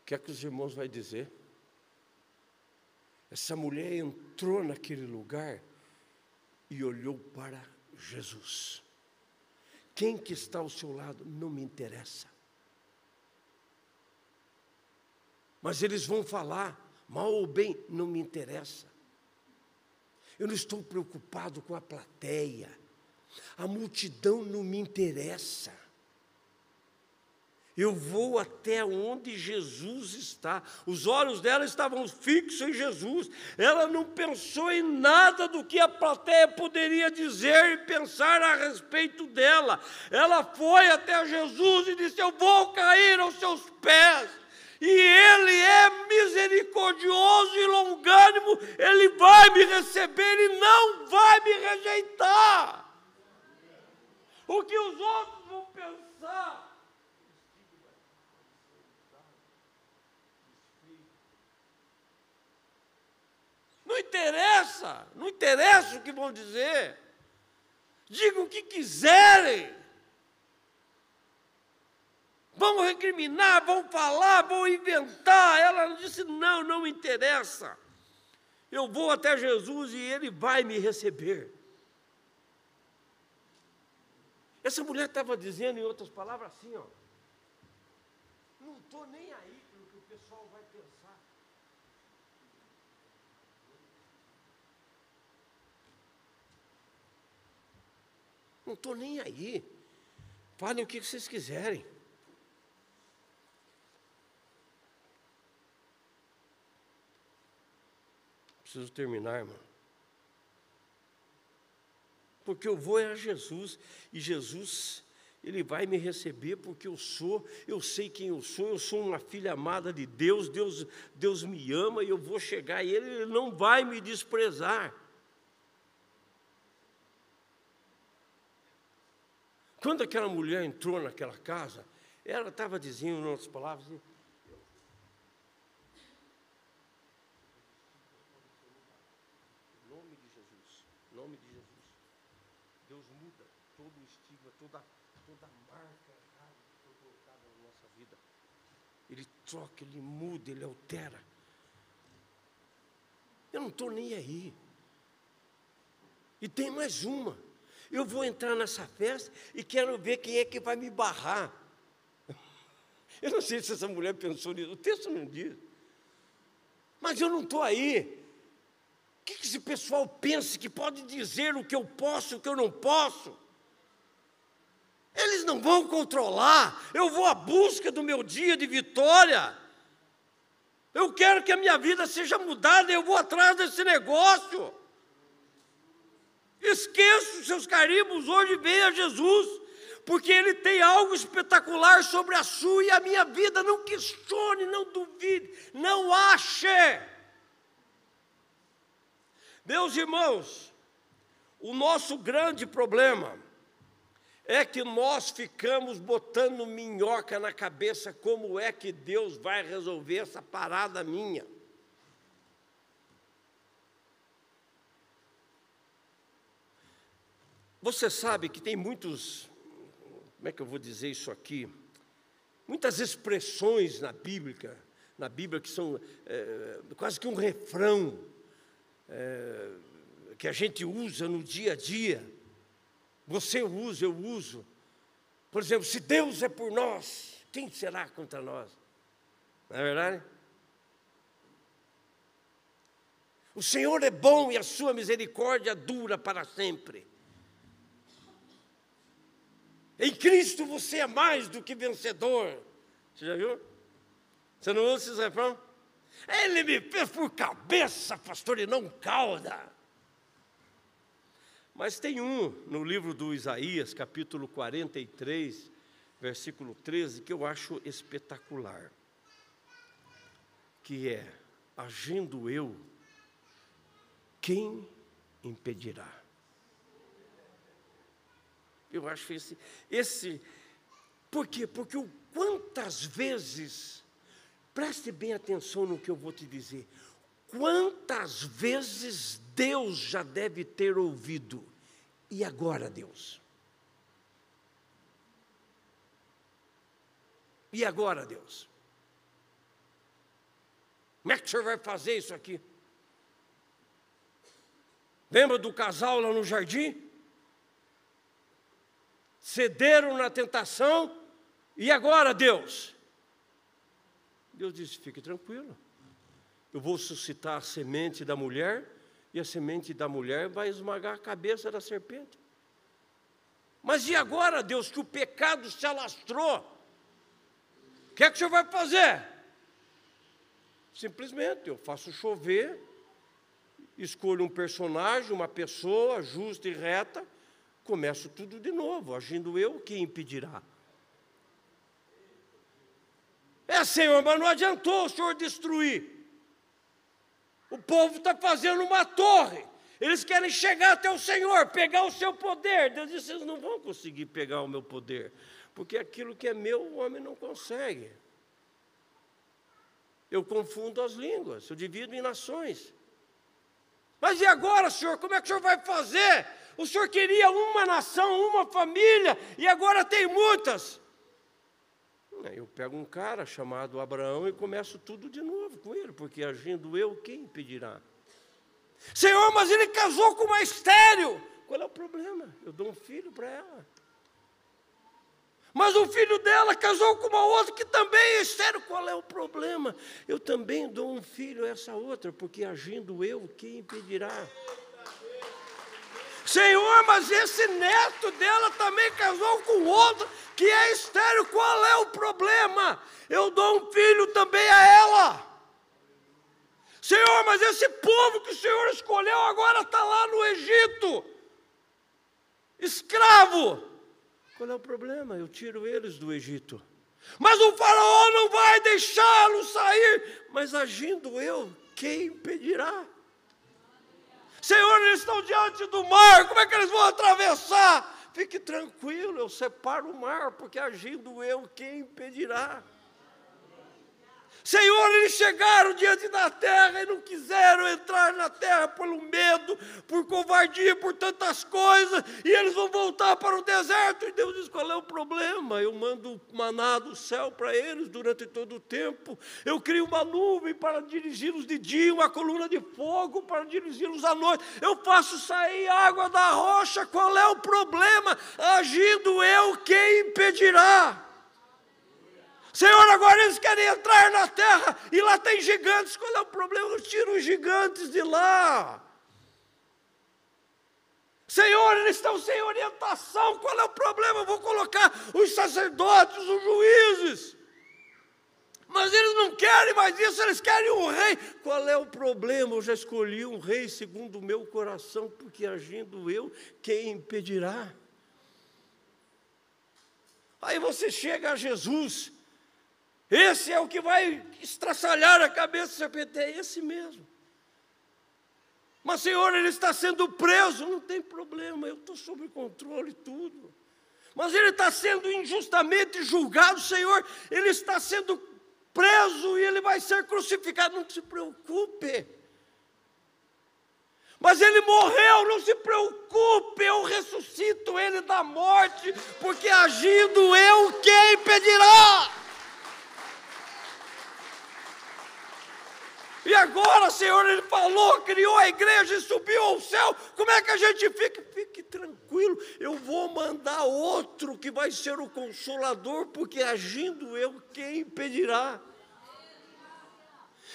o que é que os irmãos vão dizer? Essa mulher entrou naquele lugar e olhou para Jesus. Quem que está ao seu lado não me interessa. Mas eles vão falar, mal ou bem, não me interessa. Eu não estou preocupado com a plateia. A multidão não me interessa. Eu vou até onde Jesus está. Os olhos dela estavam fixos em Jesus. Ela não pensou em nada do que a plateia poderia dizer e pensar a respeito dela. Ela foi até Jesus e disse: Eu vou cair aos seus pés e Ele é misericordioso e longânimo Ele vai me receber e não vai me rejeitar. O que os outros vão pensar. Não interessa, não interessa o que vão dizer. Digam o que quiserem. Vão recriminar, vão falar, vão inventar. Ela disse: não, não interessa. Eu vou até Jesus e ele vai me receber. Essa mulher estava dizendo, em outras palavras, assim: ó, não estou nem aí pelo que o pessoal vai pensar. Não estou nem aí. Falem o que vocês quiserem. Preciso terminar, irmão. Porque eu vou é a Jesus e Jesus ele vai me receber porque eu sou, eu sei quem eu sou, eu sou uma filha amada de Deus, Deus, Deus me ama e eu vou chegar e ele, ele não vai me desprezar. Quando aquela mulher entrou naquela casa, ela estava dizendo, em outras palavras, troca, ele muda, ele altera. Eu não estou nem aí. E tem mais uma. Eu vou entrar nessa festa e quero ver quem é que vai me barrar. Eu não sei se essa mulher pensou nisso, o texto não diz. Mas eu não estou aí. O que, que esse pessoal pensa que pode dizer o que eu posso, o que eu não posso? Eles não vão controlar. Eu vou à busca do meu dia de vitória. Eu quero que a minha vida seja mudada, eu vou atrás desse negócio. Esqueça os seus carimbos, hoje venha Jesus, porque Ele tem algo espetacular sobre a sua e a minha vida. Não questione, não duvide, não ache. Meus irmãos, o nosso grande problema é que nós ficamos botando minhoca na cabeça como é que Deus vai resolver essa parada minha. Você sabe que tem muitos, como é que eu vou dizer isso aqui? Muitas expressões na Bíblia, na Bíblia que são é, quase que um refrão é, que a gente usa no dia a dia você usa, eu uso. Por exemplo, se Deus é por nós, quem será contra nós? Não é verdade? O Senhor é bom e a sua misericórdia dura para sempre. Em Cristo você é mais do que vencedor. Você já viu? Você não ouve esse refrão? Ele me fez por cabeça, pastor, e não cauda. Mas tem um no livro do Isaías, capítulo 43, versículo 13, que eu acho espetacular. Que é: agindo eu, quem impedirá? Eu acho esse, esse, por quê? Porque o, quantas vezes, preste bem atenção no que eu vou te dizer, quantas vezes Deus já deve ter ouvido e agora, Deus? E agora, Deus? Como é que o senhor vai fazer isso aqui? Lembra do casal lá no jardim? Cederam na tentação, e agora, Deus? Deus disse: fique tranquilo, eu vou suscitar a semente da mulher e a semente da mulher vai esmagar a cabeça da serpente. Mas e agora, Deus, que o pecado se alastrou? O que é que o senhor vai fazer? Simplesmente eu faço chover, escolho um personagem, uma pessoa justa e reta, começo tudo de novo, agindo eu, o que impedirá? É, Senhor, mas não adiantou o Senhor destruir. O povo está fazendo uma torre. Eles querem chegar até o Senhor, pegar o seu poder. Deus disse: vocês não vão conseguir pegar o meu poder, porque aquilo que é meu o homem não consegue. Eu confundo as línguas, eu divido em nações. Mas e agora, Senhor? Como é que o Senhor vai fazer? O Senhor queria uma nação, uma família, e agora tem muitas. Eu pego um cara chamado Abraão e começo tudo de novo com ele, porque agindo eu, quem impedirá? Senhor, mas ele casou com uma estéreo. Qual é o problema? Eu dou um filho para ela. Mas o filho dela casou com uma outra que também é estéreo. Qual é o problema? Eu também dou um filho a essa outra, porque agindo eu, quem impedirá? Senhor, mas esse neto dela também casou com outro que é estéreo. Qual é o problema? Eu dou um filho também a ela. Senhor, mas esse povo que o Senhor escolheu agora está lá no Egito, escravo. Qual é o problema? Eu tiro eles do Egito. Mas o faraó não vai deixá-los sair. Mas agindo eu, quem impedirá? Senhor, eles estão diante do mar, como é que eles vão atravessar? Fique tranquilo, eu separo o mar, porque agindo eu, quem impedirá? Senhor, eles chegaram diante da terra e não quiseram entrar na terra pelo medo, por covardia, por tantas coisas, e eles vão voltar para o deserto. E Deus diz: qual é o problema? Eu mando maná do céu para eles durante todo o tempo. Eu crio uma nuvem para dirigi-los de dia, uma coluna de fogo para dirigi-los à noite. Eu faço sair água da rocha. Qual é o problema? Agindo eu, quem impedirá? Senhor, agora eles querem entrar na terra e lá tem gigantes. Qual é o problema? Eu tiro os gigantes de lá. Senhor, eles estão sem orientação. Qual é o problema? Eu vou colocar os sacerdotes, os juízes. Mas eles não querem mais isso, eles querem um rei. Qual é o problema? Eu já escolhi um rei segundo o meu coração, porque agindo eu, quem impedirá? Aí você chega a Jesus, esse é o que vai estraçalhar a cabeça do serpente, é esse mesmo. Mas, Senhor, ele está sendo preso, não tem problema, eu estou sob controle tudo. Mas ele está sendo injustamente julgado, Senhor, ele está sendo preso e ele vai ser crucificado, não se preocupe. Mas ele morreu, não se preocupe, eu ressuscito ele da morte, porque agindo eu, quem impedirá? E agora, Senhor, Ele falou, criou a igreja e subiu ao céu. Como é que a gente fica? Fique tranquilo, eu vou mandar outro que vai ser o consolador, porque agindo eu, quem impedirá?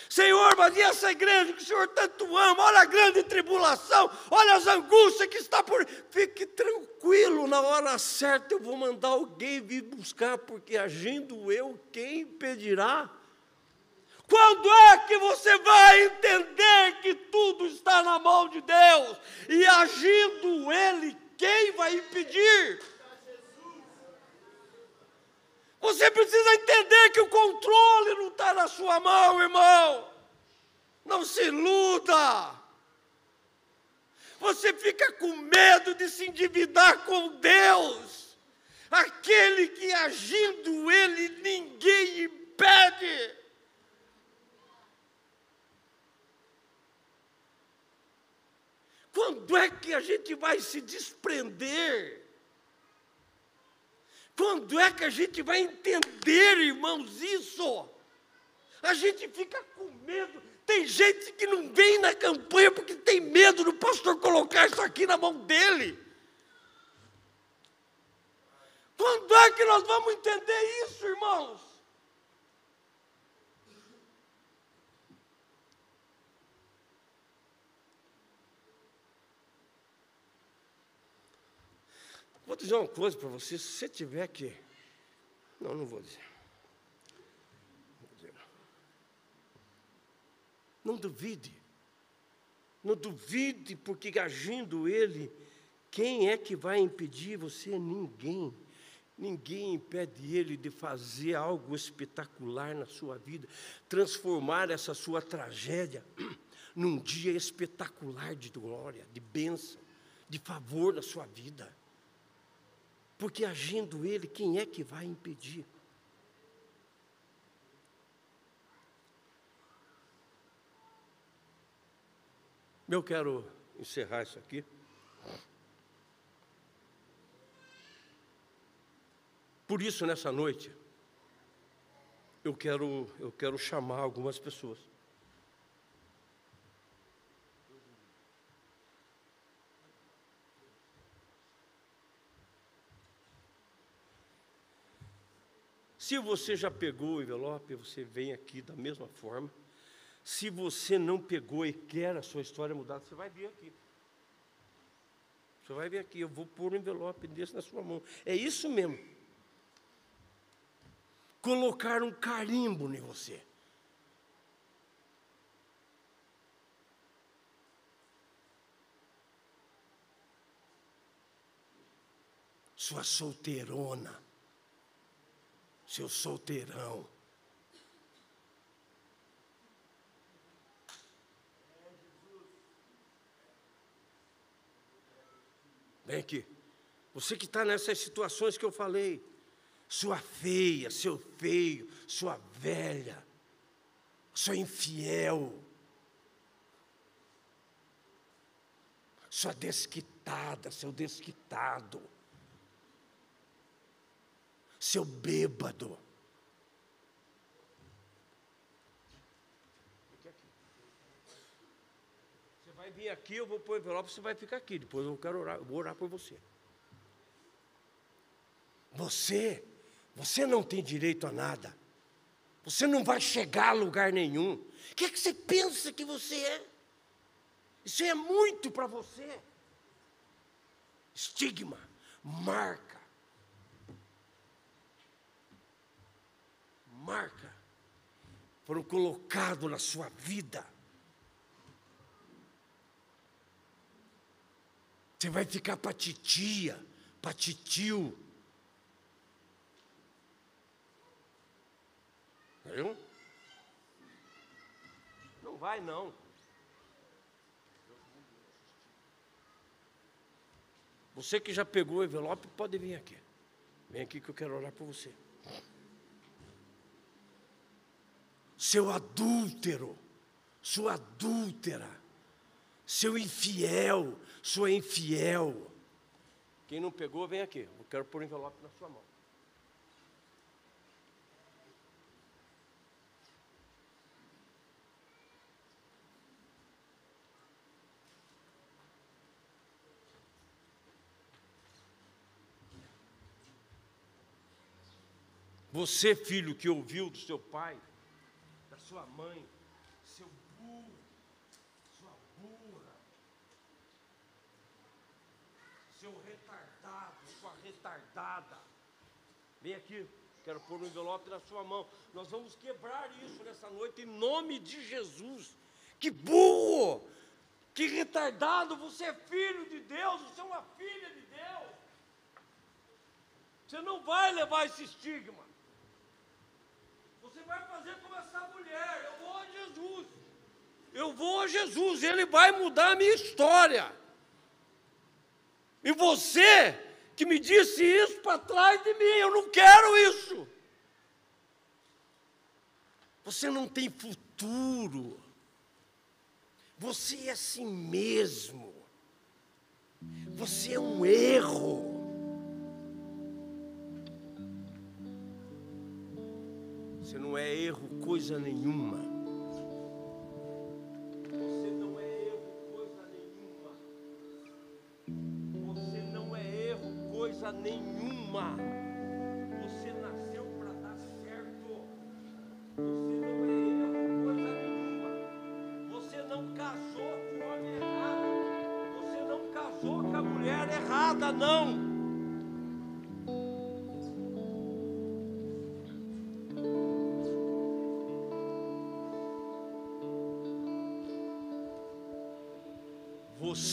Senhor, mas e essa igreja que o Senhor tanto ama? Olha a grande tribulação, olha as angústias que está por. Fique tranquilo, na hora certa eu vou mandar alguém vir buscar, porque agindo eu, quem impedirá? Quando é que você vai entender que tudo está na mão de Deus e agindo Ele, quem vai impedir? Você precisa entender que o controle não está na sua mão, irmão. Não se iluda. Você fica com medo de se endividar com Deus. Aquele que agindo Ele, ninguém impede. Quando é que a gente vai se desprender? Quando é que a gente vai entender, irmãos, isso? A gente fica com medo. Tem gente que não vem na campanha porque tem medo do pastor colocar isso aqui na mão dele. Quando é que nós vamos entender isso, irmãos? Vou dizer uma coisa para você, se você tiver que. Não, não vou dizer. Vou dizer. Não duvide. Não duvide, porque agindo ele, quem é que vai impedir você? Ninguém. Ninguém impede ele de fazer algo espetacular na sua vida, transformar essa sua tragédia num dia espetacular de glória, de bênção, de favor na sua vida. Porque agindo Ele, quem é que vai impedir? Eu quero encerrar isso aqui. Por isso, nessa noite, eu quero, eu quero chamar algumas pessoas. Se você já pegou o envelope, você vem aqui da mesma forma. Se você não pegou e quer a sua história mudada, você vai vir aqui. Você vai vir aqui, eu vou pôr um envelope desse na sua mão. É isso mesmo. Colocar um carimbo em você. Sua solteirona seu solteirão. Vem aqui. Você que está nessas situações que eu falei, sua feia, seu feio, sua velha, sua infiel, sua desquitada, seu desquitado seu bêbado. Você vai vir aqui, eu vou pôr o envelope, você vai ficar aqui. Depois eu quero orar, eu vou orar por você. Você, você não tem direito a nada. Você não vai chegar a lugar nenhum. O que é que você pensa que você é? Isso é muito para você. Estigma, marca marca foram colocados na sua vida. Você vai ficar para titia, para titio. Viu? Não vai não. Você que já pegou o envelope, pode vir aqui. Vem aqui que eu quero orar por você. Seu adúltero, sua adúltera, seu infiel, sua infiel. Quem não pegou, vem aqui. Eu quero pôr o envelope na sua mão. Você, filho, que ouviu do seu pai, sua mãe, seu burro, sua burra, seu retardado, sua retardada. Vem aqui, quero pôr um envelope na sua mão. Nós vamos quebrar isso nessa noite em nome de Jesus. Que burro! Que retardado! Você é filho de Deus, você é uma filha de Deus. Você não vai levar esse estigma vai fazer como essa mulher. Eu vou a Jesus. Eu vou a Jesus. Ele vai mudar a minha história. E você que me disse isso para trás de mim, eu não quero isso. Você não tem futuro. Você é assim mesmo. Você é um erro. Você não é erro coisa nenhuma. Você não é erro coisa nenhuma. Você não é erro coisa nenhuma. Você nasceu para dar certo. Você não é erro coisa nenhuma. Você não casou com o homem errado. Você não casou com a mulher errada, não.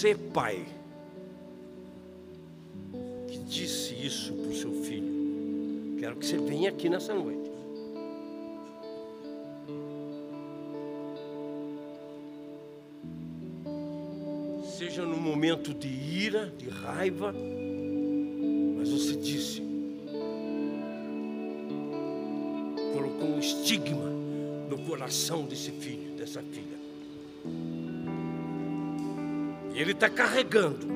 Você, pai, que disse isso para o seu filho, quero que você venha aqui nessa noite. seja no momento de ira, de raiva, mas você disse, colocou um estigma no coração desse filho, dessa filha. E ele está carregando.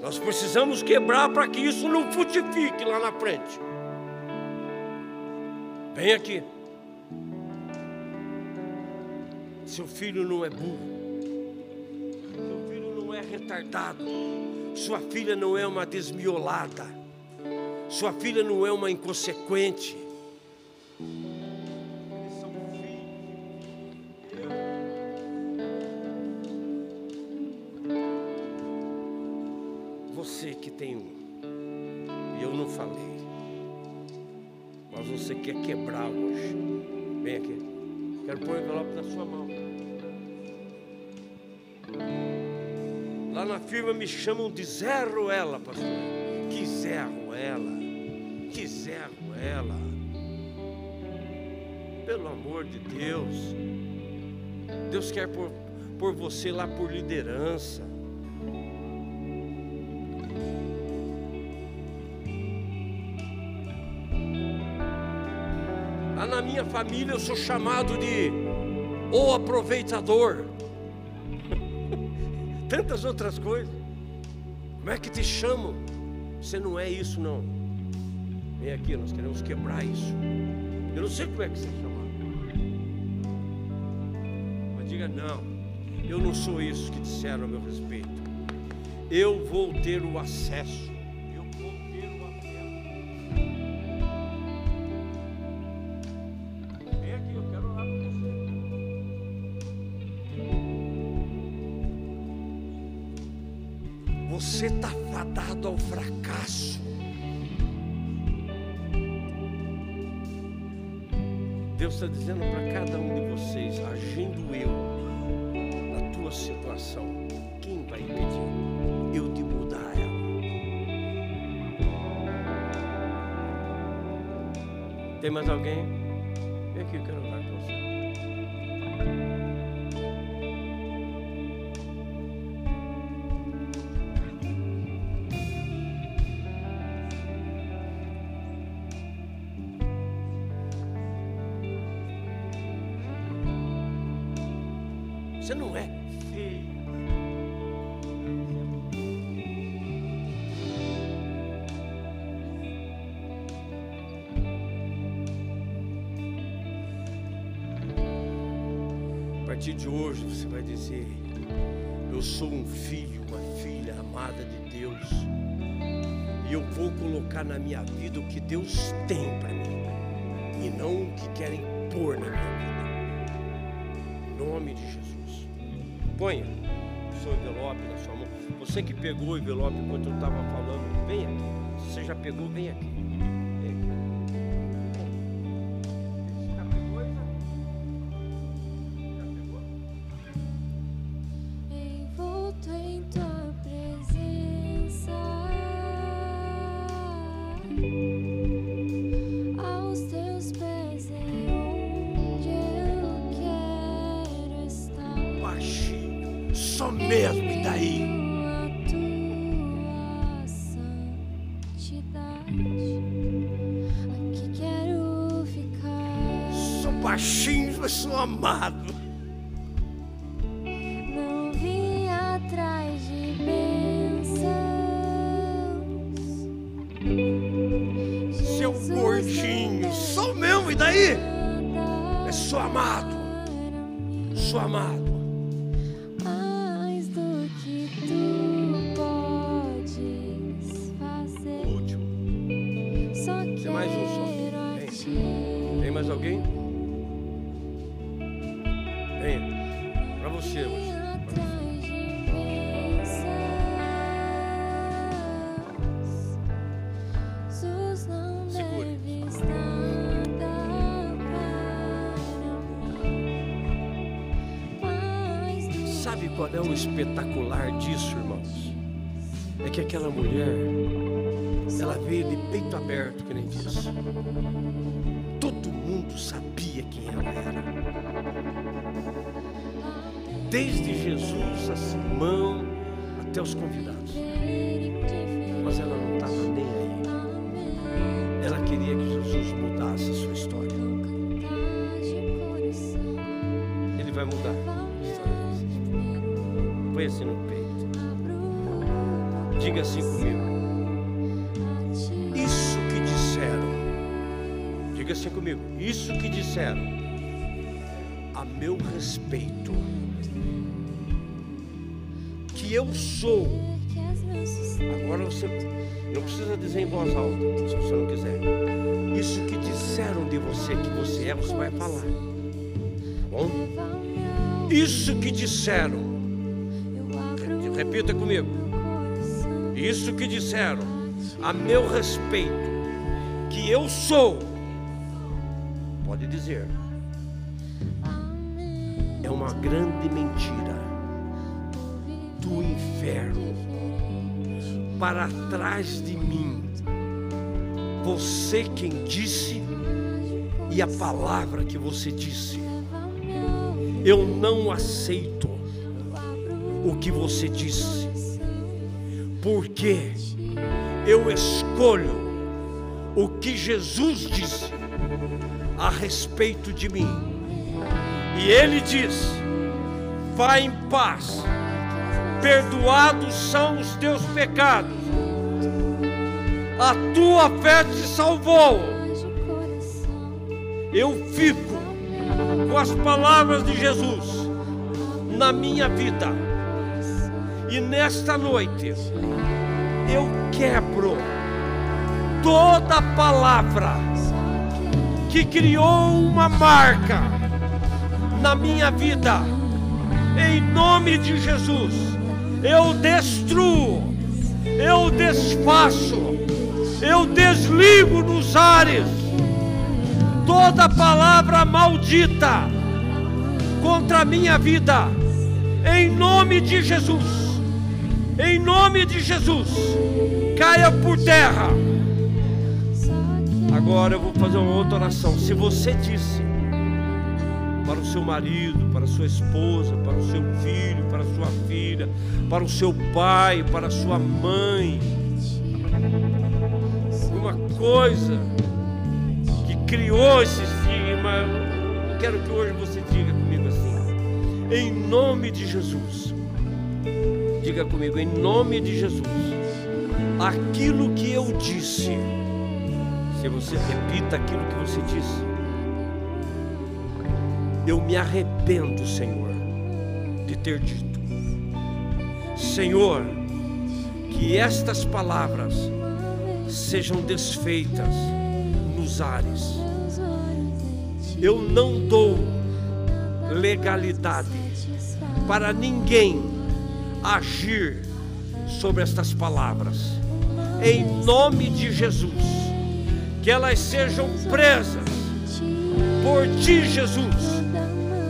Nós precisamos quebrar para que isso não frutifique lá na frente. Vem aqui. Seu filho não é burro. Seu filho não é retardado. Sua filha não é uma desmiolada. Sua filha não é uma inconsequente. Me chamam de Zé Ruela, pastor. Que Zé Ruela. Que Zé Ruela. Pelo amor de Deus. Deus quer pôr, pôr você lá por liderança. Lá na minha família eu sou chamado de o aproveitador. Tantas outras coisas. Como é que te chamam? Você não é isso não. Vem aqui, nós queremos quebrar isso. Eu não sei como é que você é chamado. Mas diga não. Eu não sou isso que disseram a meu respeito. Eu vou ter o acesso. Dizendo para cada um de vocês, agindo eu na tua situação, quem vai impedir eu de mudar ela? Tem mais alguém? Você não é feio. A partir de hoje você vai dizer: Eu sou um filho, uma filha amada de Deus. E eu vou colocar na minha vida o que Deus tem para mim. E não o que querem pôr na minha vida. Em nome de Jesus. Ponha o seu envelope na sua mão. Você que pegou o envelope enquanto eu estava falando, vem aqui. Se você já pegou, vem aqui. Sabia quem ela era. desde Jesus a Simão até os convidados. Mas ela não estava nem aí. Ela queria que Jesus mudasse a sua história. Ele vai mudar. Põe assim no peito. Diga assim comigo. Diga assim comigo. Isso que disseram a meu respeito. Que eu sou. Agora você não precisa dizer em voz alta, se você não quiser. Isso que disseram de você que você é, você vai falar. Bom? Isso que disseram. Repita comigo. Isso que disseram a meu respeito, que eu sou, dizer, é uma grande mentira do inferno. Para trás de mim, você quem disse e a palavra que você disse, eu não aceito o que você disse, porque eu escolho o que Jesus disse a respeito de mim. E ele diz: Vá em paz, perdoados são os teus pecados, a tua fé te salvou. Eu fico com as palavras de Jesus na minha vida, e nesta noite eu quebro toda palavra que criou uma marca na minha vida, em nome de Jesus, eu destruo, eu desfaço, eu desligo nos ares toda palavra maldita contra a minha vida, em nome de Jesus em nome de Jesus, caia por terra. Agora eu vou fazer uma outra oração. Se você disse para o seu marido, para a sua esposa, para o seu filho, para a sua filha, para o seu pai, para a sua mãe, uma coisa que criou esse estigma, eu quero que hoje você diga comigo assim, em nome de Jesus Diga comigo, em nome de Jesus, aquilo que eu disse, se você repita aquilo que você disse, eu me arrependo, Senhor, de ter dito. Senhor, que estas palavras sejam desfeitas nos ares. Eu não dou legalidade para ninguém agir sobre estas palavras. Em nome de Jesus, que elas sejam presas por ti, Jesus,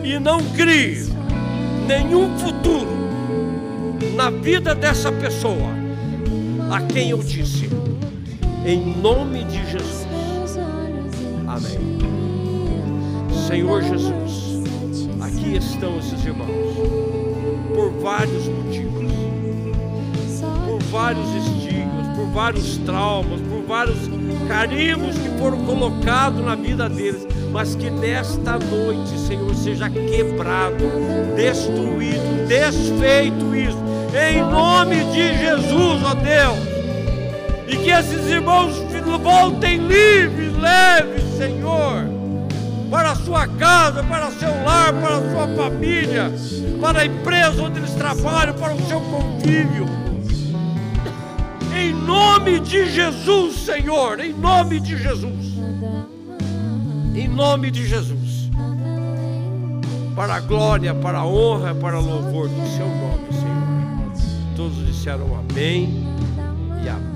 e não crie nenhum futuro na vida dessa pessoa a quem eu disse. Em nome de Jesus. Amém. Senhor Jesus, aqui estão esses irmãos, por vários motivos, por vários estigmas, por vários traumas, por vários carimbos que foram colocados na vida deles, mas que nesta noite, Senhor, seja quebrado, destruído, desfeito isso, em nome de Jesus, ó Deus. E que esses irmãos voltem livres, leves, Senhor, para a sua casa, para o seu lar, para a sua família, para a empresa onde eles trabalham, para o seu convívio. Em nome de Jesus, Senhor, em nome de Jesus. Em nome de Jesus. Para a glória, para a honra, para louvor do seu nome, Senhor. Todos disseram amém e amém.